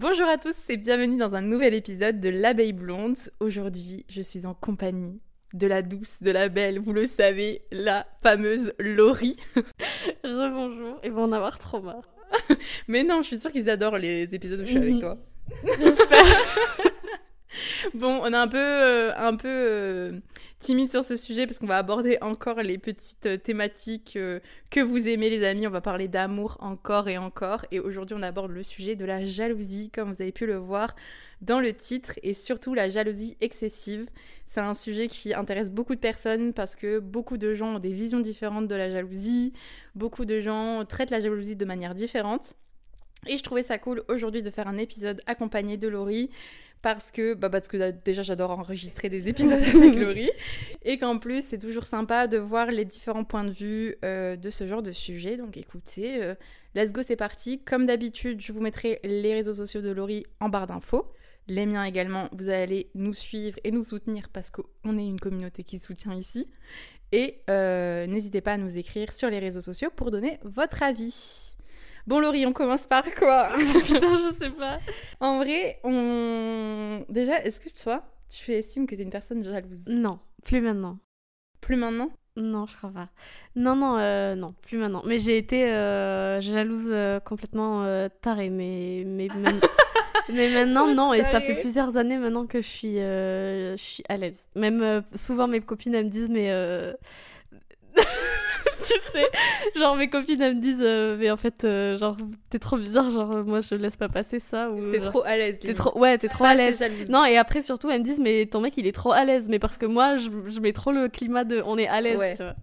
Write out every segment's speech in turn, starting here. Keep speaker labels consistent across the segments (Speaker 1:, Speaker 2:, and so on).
Speaker 1: Bonjour à tous et bienvenue dans un nouvel épisode de L'abeille blonde. Aujourd'hui, je suis en compagnie de la douce, de la belle, vous le savez, la fameuse Laurie.
Speaker 2: Rebonjour, ils vont en avoir trop marre.
Speaker 1: Mais non, je suis sûre qu'ils adorent les épisodes où je suis avec
Speaker 2: Mhm.
Speaker 1: toi.
Speaker 2: J'espère.
Speaker 1: Bon, on est un peu, euh, un peu euh, timide sur ce sujet parce qu'on va aborder encore les petites euh, thématiques euh, que vous aimez, les amis. On va parler d'amour encore et encore. Et aujourd'hui, on aborde le sujet de la jalousie, comme vous avez pu le voir dans le titre, et surtout la jalousie excessive. C'est un sujet qui intéresse beaucoup de personnes parce que beaucoup de gens ont des visions différentes de la jalousie. Beaucoup de gens traitent la jalousie de manière différente. Et je trouvais ça cool aujourd'hui de faire un épisode accompagné de Laurie parce que, bah, parce que déjà j'adore enregistrer des épisodes avec Laurie et qu'en plus c'est toujours sympa de voir les différents points de vue euh, de ce genre de sujet. Donc écoutez, euh, let's go, c'est parti. Comme d'habitude, je vous mettrai les réseaux sociaux de Laurie en barre d'infos. Les miens également, vous allez nous suivre et nous soutenir parce qu'on est une communauté qui soutient ici. Et euh, n'hésitez pas à nous écrire sur les réseaux sociaux pour donner votre avis. Bon Laurie, on commence par quoi
Speaker 2: Putain, je sais pas.
Speaker 1: En vrai, on... Déjà, est-ce que toi, tu estimes que t'es une personne jalouse?
Speaker 2: Non, plus maintenant.
Speaker 1: Plus maintenant?
Speaker 2: Non, je crois pas. Non, non, euh, non, plus maintenant. Mais j'ai été euh, jalouse euh, complètement tarée, mais, mais, man- mais maintenant, non. Et ça fait plusieurs années maintenant que je suis, je suis à l'aise. Même souvent, mes copines, elles me disent, mais. Tu sais, genre mes copines elles me disent euh, mais en fait euh, genre t'es trop bizarre genre euh, moi je laisse pas passer ça ou
Speaker 1: T'es
Speaker 2: genre,
Speaker 1: trop à l'aise.
Speaker 2: t'es trop ouais t'es trop
Speaker 1: Pas
Speaker 2: à l'aise. Non, et après, surtout, elles me disent, mais ton mec, il est trop à l'aise. Mais parce que moi, je, je mets trop le climat de on est à l'aise,
Speaker 1: Ouais.
Speaker 2: tu vois.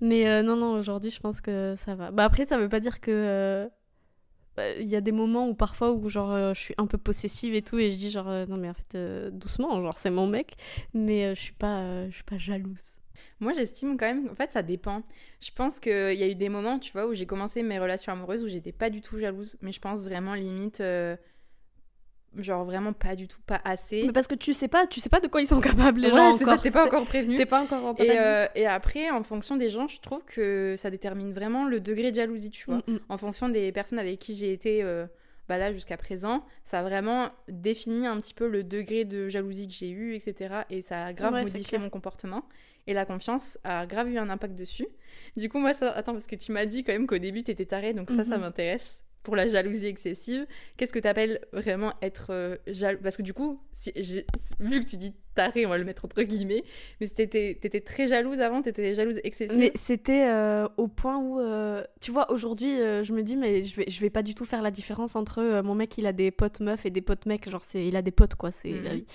Speaker 2: Mais euh, non, non, aujourd'hui, je pense que ça va. Bah, après, ça veut pas dire que. bah, Il y a des moments où parfois où genre je suis un peu possessive et tout et je dis genre non mais en fait euh, doucement genre c'est mon mec mais euh, je suis pas euh, je suis pas jalouse.
Speaker 1: Moi, j'estime quand même, en fait, ça dépend. Je pense qu'il y a eu des moments, tu vois, où j'ai commencé mes relations amoureuses où j'étais pas du tout jalouse, mais je pense vraiment limite, euh, genre vraiment pas du tout, pas assez.
Speaker 2: Mais parce que tu sais pas tu sais pas de quoi ils sont capables les
Speaker 1: ouais,
Speaker 2: gens
Speaker 1: c'est ça, t'es pas encore prévenu.
Speaker 2: T'es pas encore en
Speaker 1: Et, euh, et après, en fonction des gens, je trouve que ça détermine vraiment le degré de jalousie, tu vois.
Speaker 2: Mm,
Speaker 1: En fonction des personnes avec qui j'ai été euh, bah là jusqu'à présent, ça a vraiment défini un petit peu le degré de jalousie que j'ai eu, etc. Et ça a grave
Speaker 2: Ouais,
Speaker 1: modifié mon comportement. Et la confiance a grave eu un impact dessus. Du coup, moi, ça... attends, parce que tu m'as dit quand même qu'au début, t'étais tarée, donc ça, ça
Speaker 2: Mhm.
Speaker 1: m'intéresse. Pour la jalousie excessive, qu'est-ce que t'appelles vraiment être euh, jaloux? Parce que du coup, si vu que tu dis tarée, on va le mettre entre guillemets, mais t'étais t'étais très jalouse avant, t'étais jalouse excessive.
Speaker 2: Mais c'était euh, au point où, euh, tu vois, aujourd'hui, euh, je me dis, mais je vais, je vais pas du tout faire la différence entre mon mec, il a des potes meufs et des potes mecs. Genre, c'est, il a des potes, quoi. C'est
Speaker 1: Mhm.
Speaker 2: la vie.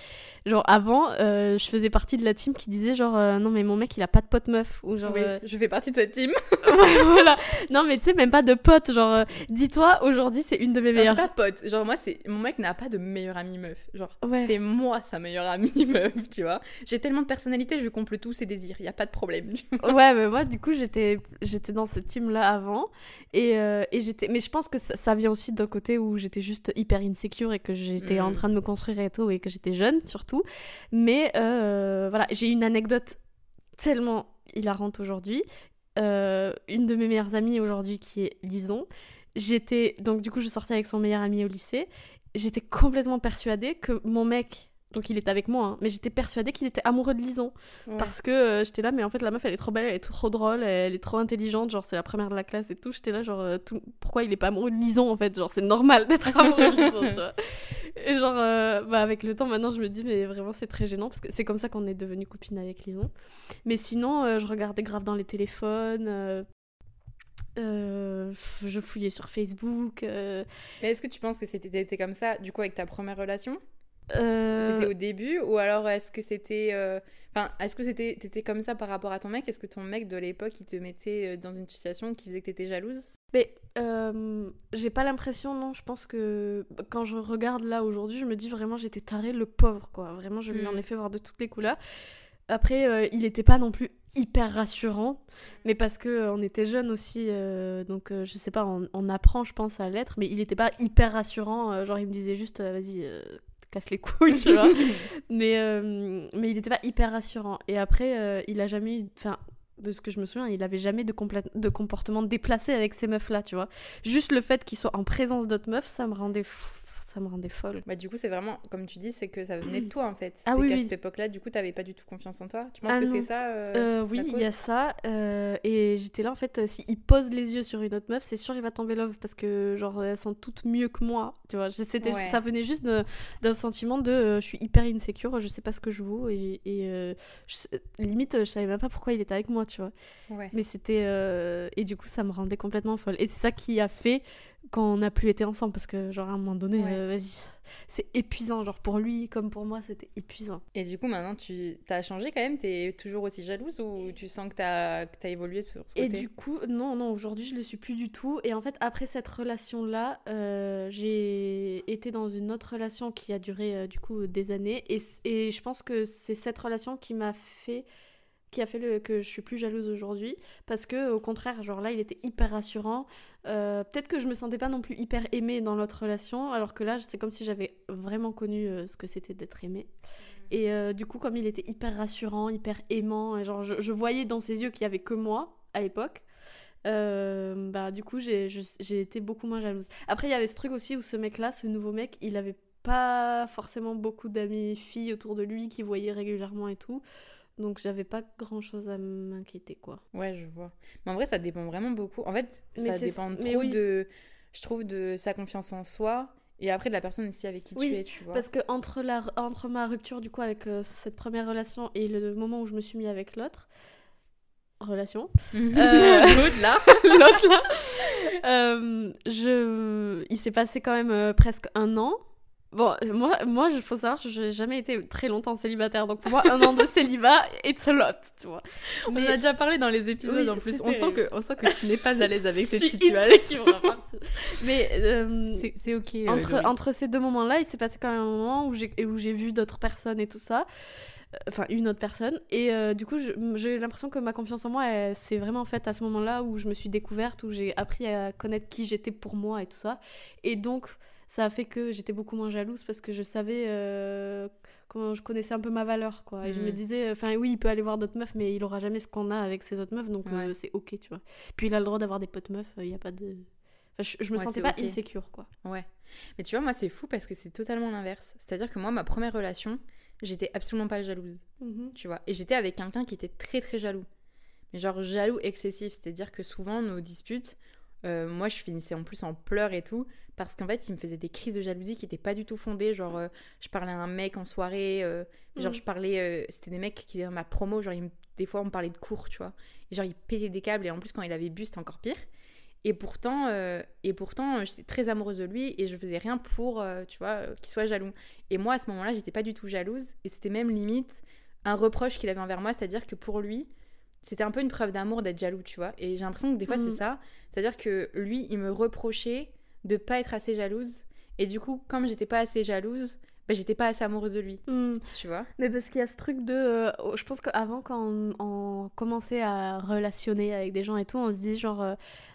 Speaker 2: Genre, avant, je faisais partie de la team qui disait, genre, non, mais mon mec, il a pas de potes meufs. Ou genre,
Speaker 1: Oui, je fais partie de cette team.
Speaker 2: ouais, voilà. Non, mais tu sais, même pas de potes. Genre, dis-toi, aujourd'hui, c'est une de mes
Speaker 1: Non,
Speaker 2: meilleures.
Speaker 1: pas pote. Genre, moi, c'est mon mec n'a pas de meilleure amie meuf. Genre,
Speaker 2: Ouais.
Speaker 1: c'est moi sa meilleure amie meuf, tu vois. J'ai tellement de personnalité, je comble tous ses désirs. Y a pas de problème.
Speaker 2: ouais, mais moi, du coup, j'étais, j'étais dans cette team-là avant. Et, euh, et j'étais. Mais je pense que ça, ça vient aussi d'un côté où j'étais juste hyper insécure et que j'étais en
Speaker 1: Mhm.
Speaker 2: train de me construire et tout, et que j'étais jeune, surtout. Mais euh, voilà, j'ai une anecdote tellement hilarante aujourd'hui. Euh, une de mes meilleures amies aujourd'hui qui est Lison. J'étais. Donc, du coup, je sortais avec son meilleur ami au lycée. J'étais complètement persuadée que mon mec. Donc il était avec moi, hein, mais j'étais persuadée qu'il était amoureux de Lison. Parce que euh, j'étais là, mais en fait, la meuf, elle est trop belle, elle est trop drôle, elle est trop intelligente, genre, c'est la première de la classe et tout. J'étais là, genre, euh, tout- pourquoi il est pas amoureux de Lison, en fait? Genre, c'est normal d'être amoureux de Lison, tu vois. Et genre, euh, bah, avec le temps, maintenant, je me dis, mais vraiment, c'est très gênant, parce que c'est comme ça qu'on est devenus copines avec Lison. Mais sinon, euh, je regardais grave dans les téléphones. euh, je fouillais sur Facebook. euh,
Speaker 1: Mais est-ce que tu penses que c'était comme ça, du coup, avec ta première relation?
Speaker 2: Euh,
Speaker 1: C'était au début Ou alors est-ce que c'était. euh, Enfin, est-ce que c'était t'étais comme ça par rapport à ton mec? Est-ce que ton mec de l'époque, il te mettait euh, dans une situation qui faisait que t'étais jalouse?
Speaker 2: Mais euh, j'ai pas l'impression, non. Je pense que quand je regarde là aujourd'hui, je me dis vraiment j'étais tarée, le pauvre, quoi. Vraiment, je lui en
Speaker 1: Mm.
Speaker 2: ai fait voir de toutes les couleurs. Après, euh, il était pas non plus hyper rassurant, mais parce que euh, on était jeunes aussi, euh, donc je sais pas, on, on apprend, je pense, à l'être, mais il était pas hyper rassurant. genre, il me disait juste, vas-y, casse les couilles, tu vois. mais, euh, mais il était pas hyper rassurant. Et après, euh, il a jamais eu. Enfin, de ce que je me souviens, il avait jamais de, de comportement déplacé avec ces meufs-là, tu vois. Juste le fait qu'il soit en présence d'autres meufs, ça me rendait fou. Ça me rendait folle.
Speaker 1: Bah, du coup, c'est vraiment, comme tu dis, c'est que ça venait de toi en fait.
Speaker 2: Ah oui,
Speaker 1: qu'à
Speaker 2: oui.
Speaker 1: cette époque-là, du coup, t'avais pas du tout confiance en toi. Tu penses
Speaker 2: Ah
Speaker 1: que c'est ça euh,
Speaker 2: Euh, oui, il y a ça. euh, et j'étais là, en fait, euh, s'il pose les yeux sur une autre meuf, c'est sûr il va tomber love parce que, genre, elles sont toutes mieux que moi. Tu vois, c'était,
Speaker 1: Ouais.
Speaker 2: ça venait juste d'un sentiment de euh, je suis hyper insécure, je sais pas ce que je vaux. Et, et euh, je- limite, je savais même pas pourquoi il était avec moi, tu vois.
Speaker 1: Ouais.
Speaker 2: Mais c'était. Et du coup, ça me rendait complètement folle. Et c'est ça qui a fait qu'on n'a plus été ensemble parce que, genre, à un moment donné,
Speaker 1: Ouais.
Speaker 2: euh, vas-y, c'est épuisant. Genre, pour lui comme pour moi, c'était épuisant.
Speaker 1: Et du coup, maintenant, tu as changé quand même? T'es toujours aussi jalouse ou tu sens que t'as as évolué sur ce
Speaker 2: Et
Speaker 1: côté?
Speaker 2: du coup, non, non, aujourd'hui je le suis plus du tout. Et en fait, après cette relation-là, euh, j'ai été dans une autre relation qui a duré euh, du coup des années. Et, et je pense que c'est cette relation qui m'a fait qui a fait le, que je suis plus jalouse aujourd'hui parce que au contraire genre là il était hyper rassurant Euh, peut-être que je me sentais pas non plus hyper aimée dans l'autre relation alors que là c'est comme si j'avais vraiment connu euh, ce que c'était d'être aimée. Et euh, du coup comme il était hyper rassurant hyper aimant et genre je, je voyais dans ses yeux qu'il y avait que moi à l'époque bah du coup j'ai été beaucoup moins jalouse. Après il y avait ce truc aussi où ce mec là ce nouveau mec il avait pas forcément beaucoup d'amis filles autour de lui qui voyaient régulièrement et tout donc j'avais pas grand chose à m'inquiéter quoi
Speaker 1: Ouais, je vois. Mais en vrai, ça dépend vraiment beaucoup. En fait,
Speaker 2: Mais
Speaker 1: ça dépend trop
Speaker 2: oui.
Speaker 1: de, je trouve, de sa confiance en soi et après de la personne aussi avec qui
Speaker 2: Oui,
Speaker 1: tu es, tu vois.
Speaker 2: Parce que entre, la, entre ma rupture du coup avec euh, cette première relation et le moment où je me suis mis avec l'autre relation, Euh,
Speaker 1: L'autre là.
Speaker 2: l'autre là, euh, je, il s'est passé quand même presque un an. Bon, moi, moi, il faut savoir, je n'ai jamais été très longtemps célibataire, donc pour moi, un an de célibat, it's a lot, tu vois.
Speaker 1: On en a déjà parlé dans les épisodes
Speaker 2: Oui,
Speaker 1: en plus. On sent, que, on sent que tu n'es pas à l'aise avec cette situation.
Speaker 2: Mais euh,
Speaker 1: C'est ok. euh,
Speaker 2: entre, ces deux moments-là, il s'est passé quand même un moment où j'ai j'ai vu d'autres personnes et tout ça. Euh, Enfin, une autre personne. Et euh, du coup, j'ai l'impression que ma confiance en moi, c'est vraiment en fait à ce moment-là où je me suis découverte, où j'ai appris à connaître qui j'étais pour moi et tout ça. Et donc, ça a fait que j'étais beaucoup moins jalouse parce que je savais euh, comment je connaissais un peu ma valeur, quoi. Et je me
Speaker 1: Mhm.
Speaker 2: disais, enfin, oui, il peut aller voir d'autres meufs, mais il aura jamais ce qu'on a avec ces autres meufs, donc euh, c'est ok, tu vois. Puis il a le droit d'avoir des potes meufs, il n'y a pas de. Enfin, je, je me
Speaker 1: Ouais,
Speaker 2: sentais pas
Speaker 1: ok.
Speaker 2: insécure, quoi.
Speaker 1: Ouais. Mais tu vois, moi, c'est fou parce que c'est totalement l'inverse. C'est-à-dire que moi, ma première relation, j'étais absolument pas jalouse, tu vois. Et j'étais avec quelqu'un qui était très très jaloux. Mais genre jaloux excessif. C'est-à-dire que souvent, nos disputes, euh, moi, je finissais en plus en pleurs et tout. Parce qu'en fait, il me faisait des crises de jalousie qui étaient pas du tout fondées. Genre, euh, je parlais à un mec en soirée. euh, Genre,
Speaker 2: Mhm.
Speaker 1: je parlais. C'était des mecs qui étaient dans ma promo. Genre, des fois, on me parlait de cours, tu vois. Et genre, il pétait des câbles. Et en plus, quand il avait bu, c'était encore pire. Et pourtant, euh, et pourtant j'étais très amoureuse de lui et je faisais rien pour, euh, tu vois, qu'il soit jaloux. Et moi, à ce moment-là, j'étais pas du tout jalouse et c'était même limite un reproche qu'il avait envers moi, c'est-à-dire que pour lui, c'était un peu une preuve d'amour d'être jaloux, tu vois. Et j'ai l'impression que des fois, c'est ça. C'est-à-dire que lui, il me reprochait de pas être assez jalouse. Et du coup, comme j'étais pas assez jalouse, bah, j'étais pas assez amoureuse de lui,
Speaker 2: Hmm.
Speaker 1: tu vois?
Speaker 2: Mais parce qu'il y a ce truc de. euh, je pense qu'avant, quand on, on commençait à relationner avec des gens et tout, on se dit genre. euh,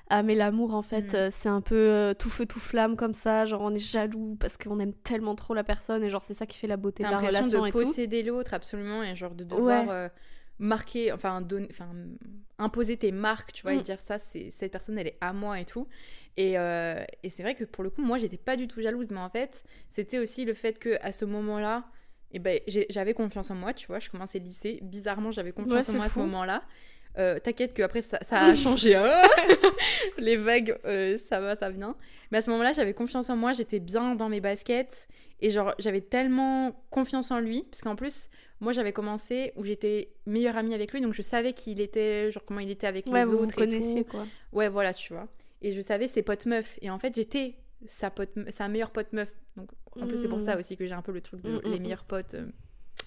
Speaker 2: ah, mais l'amour, en fait,
Speaker 1: Mm.
Speaker 2: euh, c'est un peu euh, tout feu, tout flamme comme ça. Genre, on est jaloux parce qu'on aime tellement trop la personne et genre, c'est ça qui fait la beauté de la relation
Speaker 1: de
Speaker 2: et tout.
Speaker 1: posséder l'autre absolument et genre de devoir
Speaker 2: Ouais.
Speaker 1: euh, marquer, enfin, donner, enfin, imposer tes marques, tu vois, et
Speaker 2: Mm.
Speaker 1: dire ça, c'est cette personne, elle est à moi et tout. Et, euh, et c'est vrai que pour le coup, moi, j'étais pas du tout jalouse, mais en fait, c'était aussi le fait que à ce moment-là, eh ben, j'avais confiance en moi, tu vois, je commençais le lycée, bizarrement, j'avais confiance
Speaker 2: Ouais,
Speaker 1: en moi à ce moment-là. Euh, T'inquiète que après ça, ça a changé. hein. Les vagues, euh, ça va, ça vient. Mais à ce moment-là, j'avais confiance en moi, j'étais bien dans mes baskets. Et genre, j'avais tellement confiance en lui. Parce qu'en plus, moi, j'avais commencé où j'étais meilleure amie avec lui. Donc, je savais qu'il était, genre, comment il était avec
Speaker 2: Ouais,
Speaker 1: les
Speaker 2: vous vous
Speaker 1: autres. et
Speaker 2: connaissiez
Speaker 1: tout.
Speaker 2: quoi.
Speaker 1: Ouais, voilà, tu vois. Et je savais ses potes meufs. Et en fait, j'étais sa, pote, sa meilleure pote meuf. Donc, un peu, c'est pour
Speaker 2: Mm.
Speaker 1: ça aussi que j'ai un peu le truc de
Speaker 2: Mm, mm,
Speaker 1: les meilleurs potes. euh,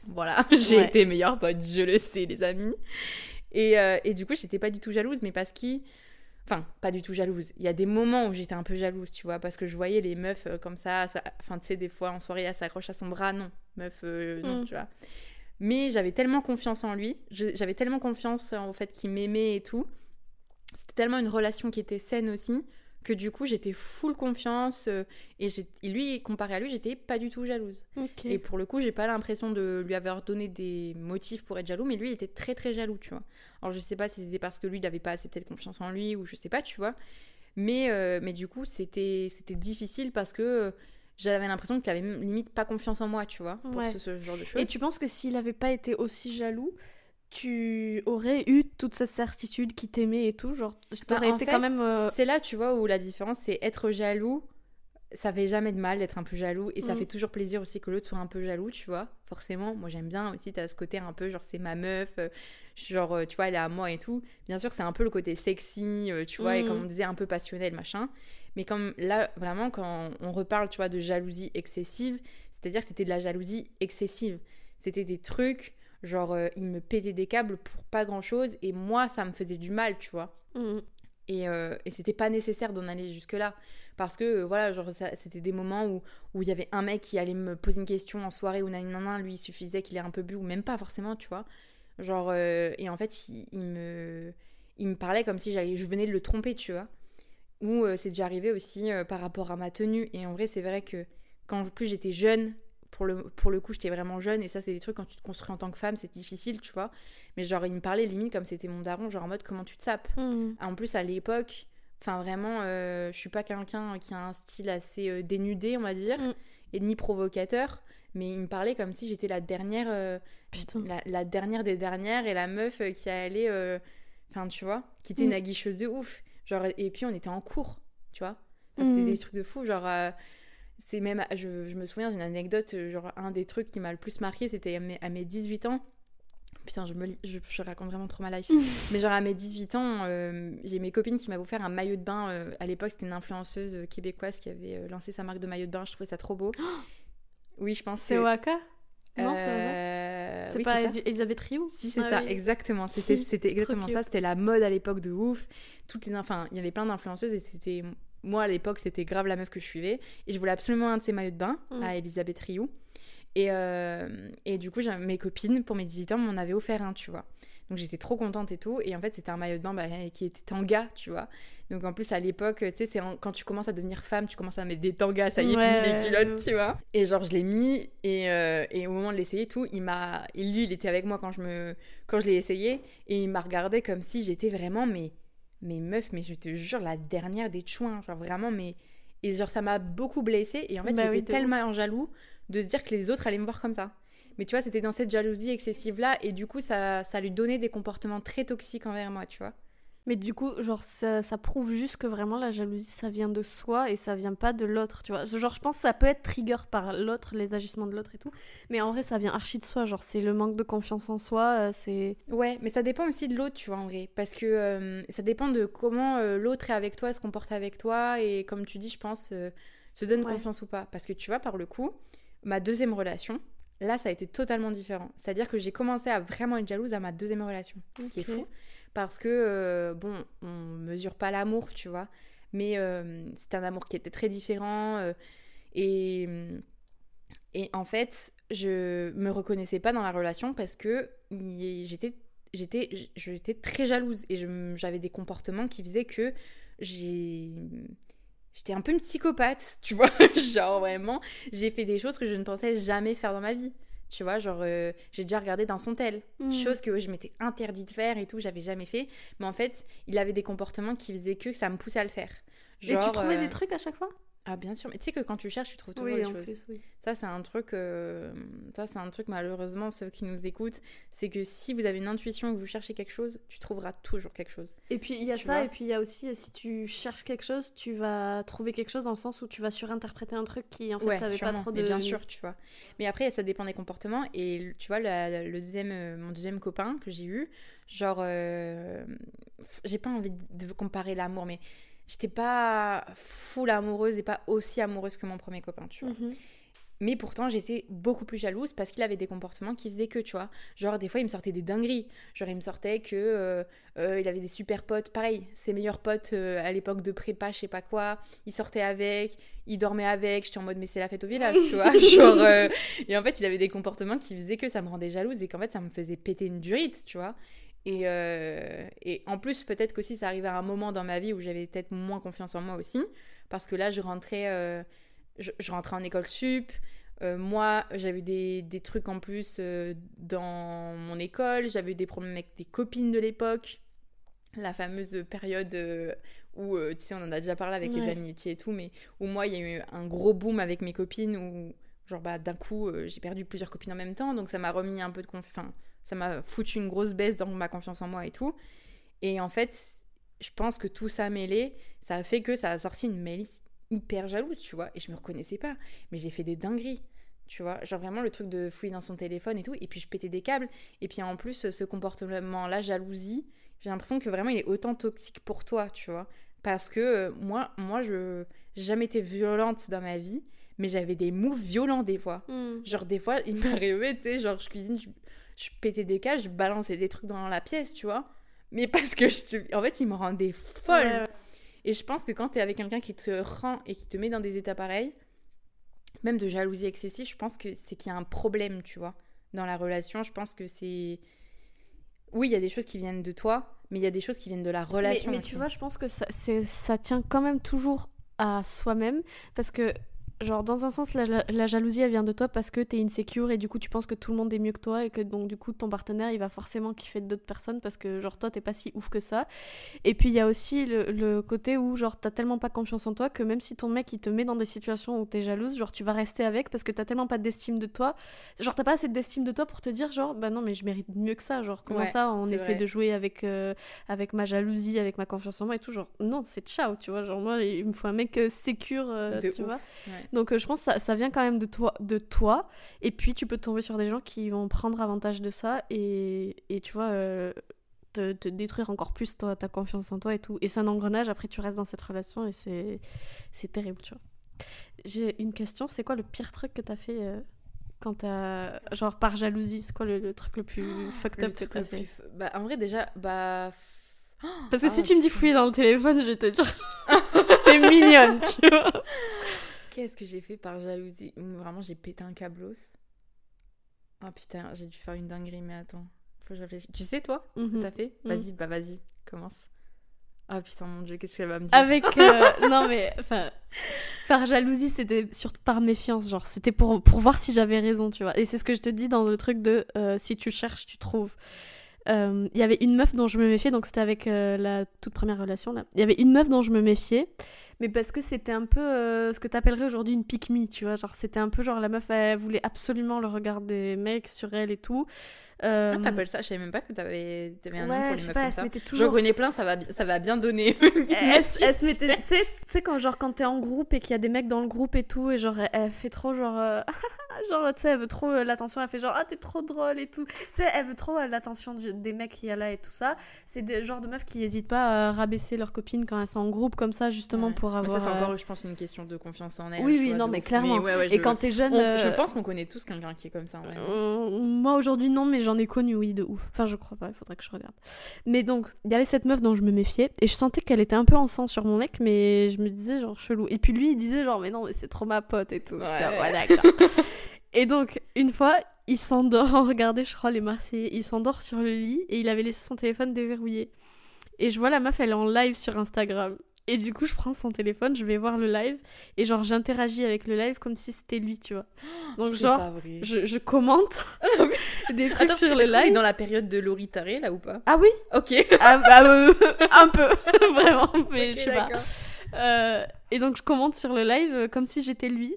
Speaker 1: Voilà, j'ai
Speaker 2: Ouais.
Speaker 1: été meilleure pote, je le sais, les amis. Et, euh, et du coup, j'étais pas du tout jalouse, mais parce qu'il. Enfin, pas du tout jalouse. Il y a des moments où j'étais un peu jalouse, tu vois, parce que je voyais les meufs euh, comme ça. ça- Enfin, tu sais, des fois en soirée, elle s'accroche à son bras. Non, meuf, euh, non,
Speaker 2: Mm.
Speaker 1: tu vois. Mais j'avais tellement confiance en lui, j'avais tellement confiance en fait qu'il m'aimait et tout. C'était tellement une relation qui était saine aussi, que du coup, j'étais full confiance. euh, et, lui, comparé à lui, j'étais pas du tout jalouse. Et pour le coup, j'ai pas l'impression de lui avoir donné des motifs pour être jaloux, mais lui, il était très très jaloux, tu vois. Alors je sais pas si c'était parce que lui, il avait pas assez peut-être confiance en lui, ou je sais pas, tu vois. Mais, euh, mais du coup, c'était c'était difficile parce que euh, j'avais l'impression qu'il avait limite pas confiance en moi, tu vois, pour
Speaker 2: Ouais.
Speaker 1: ce, ce genre de choses.
Speaker 2: Et tu penses que s'il avait pas été aussi jaloux, tu aurais eu toute cette certitude qu'il t'aimait et tout Genre, t'aurais
Speaker 1: Bah, en
Speaker 2: été
Speaker 1: fait,
Speaker 2: quand même. euh,
Speaker 1: C'est là, tu vois, où la différence, c'est être jaloux. Ça fait jamais de mal d'être un peu jaloux. Et ça
Speaker 2: Mm.
Speaker 1: fait toujours plaisir aussi que l'autre soit un peu jaloux, tu vois. Forcément, moi j'aime bien aussi, t'as ce côté un peu genre c'est ma meuf, euh, genre euh, tu vois, elle est à moi et tout. Bien sûr, c'est un peu le côté sexy, euh, tu vois, et
Speaker 2: Mm.
Speaker 1: comme on disait, un peu passionnel, machin. Mais comme là, vraiment, quand on reparle, tu vois, de jalousie excessive, c'est-à-dire que c'était de la jalousie excessive. C'était des trucs, genre, euh, il me pétait des câbles pour pas grand-chose. Et moi, ça me faisait du mal, tu vois.
Speaker 2: mm,
Speaker 1: Et, euh, et c'était pas nécessaire d'en aller jusque-là. Parce que, euh, voilà, genre, c'était des moments où où il y avait un mec qui allait me poser une question en soirée ou nanana, lui, il suffisait qu'il ait un peu bu, ou même pas forcément, tu vois. Genre, et en fait, il, il me, il me parlait comme si j'allais, je venais de le tromper, tu vois. Ou c'est déjà arrivé aussi par rapport à ma tenue. Et en vrai, c'est vrai que quand plus j'étais jeune, pour le, pour le coup, j'étais vraiment jeune, et ça, c'est des trucs quand tu te construis en tant que femme, c'est difficile, tu vois. Mais genre, il me parlait limite comme c'était mon daron, genre en mode comment tu te sapes.
Speaker 2: mm.
Speaker 1: En plus, à l'époque, enfin vraiment, euh, je suis pas quelqu'un qui a un style assez euh, dénudé, on va dire,
Speaker 2: Mm.
Speaker 1: et ni provocateur, mais il me parlait comme si j'étais la dernière, euh, la, la dernière des dernières et la meuf euh, qui allait, enfin tu vois, qui était
Speaker 2: Mm.
Speaker 1: une aguicheuse de ouf. Genre, et puis on était en cours, tu vois. Enfin, C'était
Speaker 2: Mm.
Speaker 1: des trucs de fou, genre. C'est même, je, je me souviens, j'ai une anecdote, euh, genre un des trucs qui m'a le plus marqué, c'était à mes, à mes 18 ans. Putain, je, me, je, je raconte vraiment trop ma life. Mais genre à mes 18 ans, euh, j'ai mes copines qui m'avaient offert un maillot de bain. euh, à l'époque, c'était une influenceuse québécoise qui avait euh, lancé sa marque de maillot de bain. Je trouvais ça trop beau. Oui, je pense
Speaker 2: C'est. Waka? Non, c'est C'est
Speaker 1: oui,
Speaker 2: pas Elisabeth Rioux?
Speaker 1: Si, c'est
Speaker 2: Ah
Speaker 1: ça,
Speaker 2: oui.
Speaker 1: exactement. C'était, exactement ça. C'était la mode à l'époque de ouf. Toutes les, enfin, il y avait plein d'influenceuses et c'était, moi à l'époque, c'était grave la meuf que je suivais. Et je voulais absolument un de ces maillots de bain
Speaker 2: Mm.
Speaker 1: à Elisabeth Rioux. Et, euh, et du coup, mes copines, pour mes 18 ans, m'en avaient offert un, tu vois. Donc j'étais trop contente et tout. Et en fait, c'était un maillot de bain bah, qui était tanga, tu vois. Donc en plus, à l'époque, tu sais, c'est quand tu commences à devenir femme, tu commences à mettre des tangas, ça y est,
Speaker 2: Ouais,
Speaker 1: fini les culottes, tu vois. Et genre, je l'ai mis et, euh, et au moment de l'essayer, et tout, il m'a. Lui, il était avec moi quand je, me... quand je l'ai essayé et il m'a regardé comme si j'étais vraiment, mais. Mais meuf, mais je te jure, la dernière des chouins. Genre vraiment, mais. Et genre, ça m'a beaucoup blessée. Et en fait,
Speaker 2: Bah
Speaker 1: il
Speaker 2: oui,
Speaker 1: tellement jaloux de se dire que les autres allaient me voir comme ça. Mais tu vois, c'était dans cette jalousie excessive-là. Et du coup, ça, ça lui donnait des comportements très toxiques envers moi, tu vois.
Speaker 2: Mais du coup, genre, ça, ça prouve juste que vraiment la jalousie, ça vient de soi et ça vient pas de l'autre, tu vois. Genre, je pense que ça peut être trigger par l'autre, les agissements de l'autre et tout. Mais en vrai, ça vient archi de soi. Genre, c'est le manque de confiance en soi, euh, c'est.
Speaker 1: Ouais, mais ça dépend aussi de l'autre, tu vois, en vrai. Parce que euh, ça dépend de comment euh, l'autre est avec toi, se comporte avec toi. Et comme tu dis, je pense, euh, se donne
Speaker 2: Ouais.
Speaker 1: confiance ou pas. Parce que tu vois, par le coup, ma deuxième relation, là, ça a été totalement différent. C'est-à-dire que j'ai commencé à vraiment être jalouse à ma deuxième relation. Ce qui est fou. Parce que, euh, bon, on mesure pas l'amour, tu vois. Mais euh, c'était un amour qui était très différent. euh, et, et en fait, je me reconnaissais pas dans la relation parce que j'étais j'étais très jalouse et j'avais des comportements qui faisaient que j'étais un peu une psychopathe, tu vois, genre vraiment, j'ai fait des choses que je ne pensais jamais faire dans ma vie. Tu vois, genre, euh, j'ai déjà regardé dans son tel,
Speaker 2: Mm.
Speaker 1: chose que je m'étais interdit de faire et tout, j'avais jamais fait. Mais en fait, il avait des comportements qui faisaient que ça me poussait à le faire.
Speaker 2: et
Speaker 1: Genre,
Speaker 2: tu trouvais
Speaker 1: euh,
Speaker 2: des trucs à chaque fois?
Speaker 1: Ah, bien sûr, mais tu sais que quand tu cherches, tu trouves toujours
Speaker 2: Oui,
Speaker 1: des
Speaker 2: en
Speaker 1: choses.
Speaker 2: plus, oui.
Speaker 1: Ça, c'est un truc, euh, ça, c'est un truc malheureusement, ceux qui nous écoutent, c'est que si vous avez une intuition, que vous cherchez quelque chose, tu trouveras toujours quelque chose.
Speaker 2: Et puis il y a
Speaker 1: Tu
Speaker 2: ça, et puis il y a aussi, si tu cherches quelque chose, tu vas trouver quelque chose dans le sens où tu vas surinterpréter un truc qui en fait
Speaker 1: ouais,
Speaker 2: t'avais pas trop
Speaker 1: mais
Speaker 2: de.
Speaker 1: bien sûr, tu vois. Mais après, ça dépend des comportements. Et tu vois, la- le deuxième, euh, mon deuxième copain que j'ai eu, genre, euh, j'ai pas envie de comparer l'amour, mais j'étais pas full amoureuse et pas aussi amoureuse que mon premier copain, tu vois.
Speaker 2: Mhm.
Speaker 1: Mais pourtant, j'étais beaucoup plus jalouse parce qu'il avait des comportements qui faisaient que, tu vois. Genre, des fois, il me sortait des dingueries. Genre, il me sortait que euh, euh, il avait des super potes. Pareil, ses meilleurs potes euh, à l'époque de prépa, je sais pas quoi. Il sortait avec, il dormait avec. J'étais en mode, mais c'est la fête au village, tu vois. Genre, Et en fait, il avait des comportements qui faisaient que ça me rendait jalouse et qu'en fait, ça me faisait péter une durite, tu vois. Et, euh, et en plus, peut-être qu'aussi, ça arrivait à un moment dans ma vie où j'avais peut-être moins confiance en moi aussi. Parce que là, je rentrais, euh, je, je rentrais en école sup. Euh, moi, j'avais eu des, des trucs en plus dans mon école. J'avais eu des problèmes avec des copines de l'époque. la fameuse période où, tu sais, on en a déjà parlé avec les amitiés et tout, mais où moi, il y a eu un gros boom avec mes copines où, genre, bah, d'un coup, j'ai perdu plusieurs copines en même temps, donc ça m'a remis un peu de confiance. Ça m'a foutu une grosse baisse dans ma confiance en moi et tout. Et en fait, je pense que tout ça mêlé, ça a fait que ça a sorti une Mélisse hyper jalouse, tu vois, et je me reconnaissais pas. Mais j'ai fait des dingueries. Tu vois, genre vraiment le truc de fouiller dans son téléphone et tout, et puis je pétais des câbles. Et puis en plus, ce comportement-là, jalousie, j'ai l'impression que vraiment il est autant toxique pour toi, tu vois. Parce que euh, moi, moi je jamais été violente dans ma vie, mais j'avais des moves violents des fois.
Speaker 2: Hmm.
Speaker 1: Genre des fois, il m'arrivait, tu sais, genre je cuisine, je, je pétais des câbles, je balançais des trucs dans la pièce, tu vois. Mais parce que, je, en fait, il me rendait folle.
Speaker 2: Ouais.
Speaker 1: Et je pense que quand t'es avec quelqu'un qui te rend et qui te met dans des états pareils, même de jalousie excessive, je pense que c'est qu'il y a un problème, tu vois, dans la relation. Je pense que c'est... Oui, il y a des choses qui viennent de toi, mais il y a des choses qui viennent de la
Speaker 2: Mais,
Speaker 1: relation.
Speaker 2: mais
Speaker 1: aussi.
Speaker 2: tu vois, je pense que ça, ça tient quand même toujours à soi-même. Parce que, genre, dans un sens, la, jalousie, elle vient de toi parce que t'es insécure et du coup, tu penses que tout le monde est mieux que toi et que donc, du coup, ton partenaire, il va forcément kiffer d'autres personnes parce que, genre, toi, t'es pas si ouf que ça. Et puis, il y a aussi le, le côté où, genre, t'as tellement pas confiance en toi que même si ton mec, il te met dans des situations où t'es jalouse, genre, tu vas rester avec parce que t'as tellement pas d'estime de toi. Genre, t'as pas assez d'estime de toi pour te dire, genre, bah non, mais je mérite mieux que ça. Genre, comment
Speaker 1: Ouais,
Speaker 2: ça, on essaie
Speaker 1: vrai.
Speaker 2: de jouer avec, euh, avec ma jalousie, avec ma confiance en moi et tout. Genre, non, c'est ciao, tu vois. Genre, moi, il me faut un mec euh, sécure, euh, tu
Speaker 1: ouf,
Speaker 2: vois.
Speaker 1: ouais.
Speaker 2: Donc, euh, je pense que ça, ça vient quand même de toi, de toi. Et puis, tu peux tomber sur des gens qui vont prendre avantage de ça et, et tu vois, euh, te, te détruire encore plus toi, ta confiance en toi et tout. Et c'est un engrenage. Après, tu restes dans cette relation et c'est terrible, tu vois. J'ai une question. C'est quoi le pire truc que t'as fait euh, quand t'as. Genre, par jalousie C'est quoi le, le truc le plus fucked up que t'as fait
Speaker 1: plus... Bah, en vrai, déjà, bah...
Speaker 2: Parce que
Speaker 1: Ah,
Speaker 2: si tu me dis fouiller dans le téléphone, je vais te dire. T'es mignonne, tu vois.
Speaker 1: Qu'est-ce que j'ai fait par jalousie? Ouh, Vraiment, j'ai pété un câblos. Oh putain, j'ai dû faire une dinguerie, mais attends. Faut que je réfléchisse. Tu sais, toi, ce que
Speaker 2: Mhm.
Speaker 1: t'as fait?
Speaker 2: Mhm.
Speaker 1: Vas-y, bah vas-y, commence. Ah putain, mon dieu, qu'est-ce qu'elle va me dire?
Speaker 2: Avec. euh, non, mais. Enfin. Par jalousie, c'était surtout par méfiance. Genre, c'était pour, pour voir si j'avais raison, tu vois. Et c'est ce que je te dis dans le truc de euh, si tu cherches, tu trouves. Euh, Il y avait une meuf dont je me méfiais, donc c'était avec euh, la toute première relation là. Il y avait une meuf dont je me méfiais, mais parce que c'était un peu euh, ce que t'appellerais aujourd'hui une pick me, tu vois. Genre, c'était un peu genre la meuf, elle voulait absolument le regard des mecs sur elle et tout. Euh,
Speaker 1: Ah, t'appelles ça Je savais même pas que t'avais t'avais un nom
Speaker 2: ouais,
Speaker 1: pour
Speaker 2: je
Speaker 1: les
Speaker 2: sais
Speaker 1: meufs
Speaker 2: pas,
Speaker 1: comme
Speaker 2: se
Speaker 1: ça. connais plein, ça va, ça va bien donner.
Speaker 2: elle, se- mettait tu sais quand genre quand t'es en groupe et qu'il y a des mecs dans le groupe et tout et genre elle, elle fait trop genre euh, genre tu sais elle veut trop euh, l'attention elle fait genre ah t'es trop drôle et tout tu sais elle veut trop euh, l'attention des mecs qui y a là et tout ça c'est des genres de meufs qui hésitent pas à rabaisser leurs copines quand elles sont en groupe comme ça justement
Speaker 1: Ouais.
Speaker 2: pour
Speaker 1: Mais
Speaker 2: avoir
Speaker 1: ça, c'est
Speaker 2: euh,
Speaker 1: encore, je pense, une question de confiance en elle.
Speaker 2: Oui, oui,
Speaker 1: vois,
Speaker 2: non, mais
Speaker 1: ouf.
Speaker 2: clairement.
Speaker 1: ouais, ouais,
Speaker 2: et quand t'es jeune
Speaker 1: on-
Speaker 2: euh,
Speaker 1: Je pense qu'on connaît tous quelqu'un qui est comme ça. en vrai.
Speaker 2: euh, moi aujourd'hui non mais j'en ai connu oui de ouf enfin je crois pas il faudrait que je regarde mais donc il y avait cette meuf dont je me méfiais et je sentais qu'elle était un peu en sang sur mon mec mais je me disais genre chelou et puis lui il disait genre mais non mais c'est trop ma pote et tout J'étais,
Speaker 1: Ouais.
Speaker 2: ouais d'accord et donc une fois il s'endort on regardait je crois les Marseillais il s'endort sur le lit et il avait laissé son téléphone déverrouillé et je vois la meuf elle est en live sur Instagram et du coup je prends son téléphone je vais voir le live et genre j'interagis avec le live comme si c'était lui tu vois donc genre je, je commente des trucs
Speaker 1: Attends,
Speaker 2: sur le live.
Speaker 1: dans la période de Laurie Taré, là, ou pas?
Speaker 2: Ah oui?
Speaker 1: Ok.
Speaker 2: ah, bah, euh, Un peu, vraiment, mais je sais pas. Euh, et donc je commente sur le live euh, comme si j'étais lui.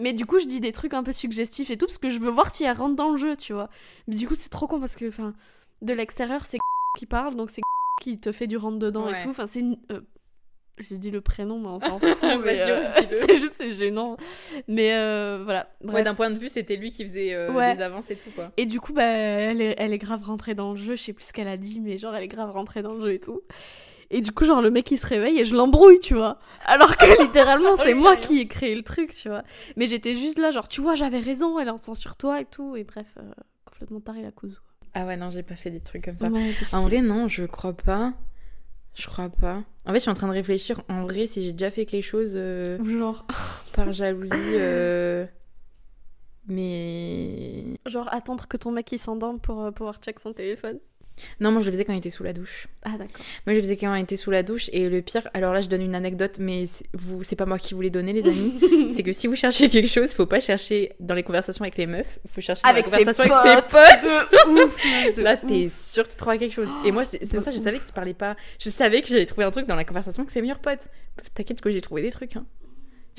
Speaker 2: Mais du coup, je dis des trucs un peu suggestifs et tout, parce que je veux voir si elle rentre dans le jeu, tu vois. Mais du coup, c'est trop con parce que, enfin, de l'extérieur, c'est qui parle, donc c'est qui te fait du rentre dedans
Speaker 1: Ouais.
Speaker 2: et tout. Enfin, c'est. euh, J'ai dit le prénom, mais
Speaker 1: Vas-y,
Speaker 2: euh, c'est juste c'est gênant. Mais euh, voilà. Bref.
Speaker 1: Ouais, d'un point de vue, c'était lui qui faisait euh,
Speaker 2: Ouais.
Speaker 1: des avances et tout, quoi.
Speaker 2: Et du coup, bah, elle, est, elle est grave rentrée dans le jeu. Je sais plus ce qu'elle a dit, mais genre, elle est grave rentrée dans le jeu et tout. Et du coup, genre, le mec, il se réveille et je l'embrouille, tu vois. Alors que littéralement, c'est
Speaker 1: Oui,
Speaker 2: moi qui ai créé le truc, tu vois. Mais j'étais juste là, genre, tu vois, j'avais raison, elle en sent sur toi et tout. Et bref, euh, complètement taré la cause.
Speaker 1: Ah ouais, non, j'ai pas fait des trucs comme ça.
Speaker 2: Ouais.
Speaker 1: En vrai, non, je crois pas. Je crois pas. En fait, je suis en train de réfléchir, en vrai, si j'ai déjà fait quelque chose euh,
Speaker 2: Genre,
Speaker 1: par jalousie. euh, Mais.
Speaker 2: genre, attendre que ton mec il s'endorme pour euh, pouvoir check son téléphone.
Speaker 1: Non, moi je le faisais quand il était sous la douche.
Speaker 2: Ah, d'accord.
Speaker 1: Moi je le faisais quand il était sous la douche. Et le pire, alors là je donne une anecdote, mais c'est- vous, c'est pas moi qui vous l'ai donné, les amis. c'est que si vous cherchez quelque chose, faut pas chercher dans les conversations avec les meufs, faut chercher dans
Speaker 2: Avec
Speaker 1: la
Speaker 2: ses
Speaker 1: conversation avec ses potes.
Speaker 2: De ouf. de
Speaker 1: Là, t'es sûr que tu trouveras quelque chose. Et moi, c'est c'est
Speaker 2: de
Speaker 1: pour ça que je savais qu'il parlait pas. Je savais que j'allais trouver un truc dans la conversation avec ses meilleurs potes. T'inquiète que j'ai trouvé des trucs. Hein.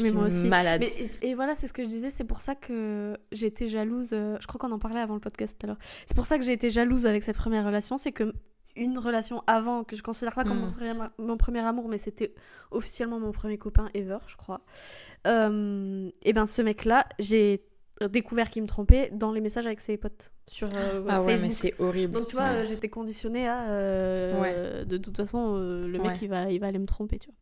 Speaker 2: Mais moi aussi.
Speaker 1: Malade.
Speaker 2: Mais, et, voilà, c'est ce que je disais, c'est pour ça que j'ai été jalouse. euh, je crois qu'on en parlait avant le podcast tout à l'heure. C'est pour ça que j'ai été jalouse avec cette première relation. C'est que une relation avant, que je considère pas comme
Speaker 1: Mm.
Speaker 2: mon, premier, mon premier amour, mais c'était officiellement mon premier copain ever, je crois. Euh, et ben ce mec-là, j'ai découvert qu'il me trompait dans les messages avec ses potes sur euh,
Speaker 1: ah ouais, mais c'est horrible.
Speaker 2: Donc tu vois,
Speaker 1: Ouais.
Speaker 2: j'étais conditionnée à euh,
Speaker 1: Ouais.
Speaker 2: de toute façon le mec
Speaker 1: Ouais.
Speaker 2: il va il va aller me tromper, tu vois.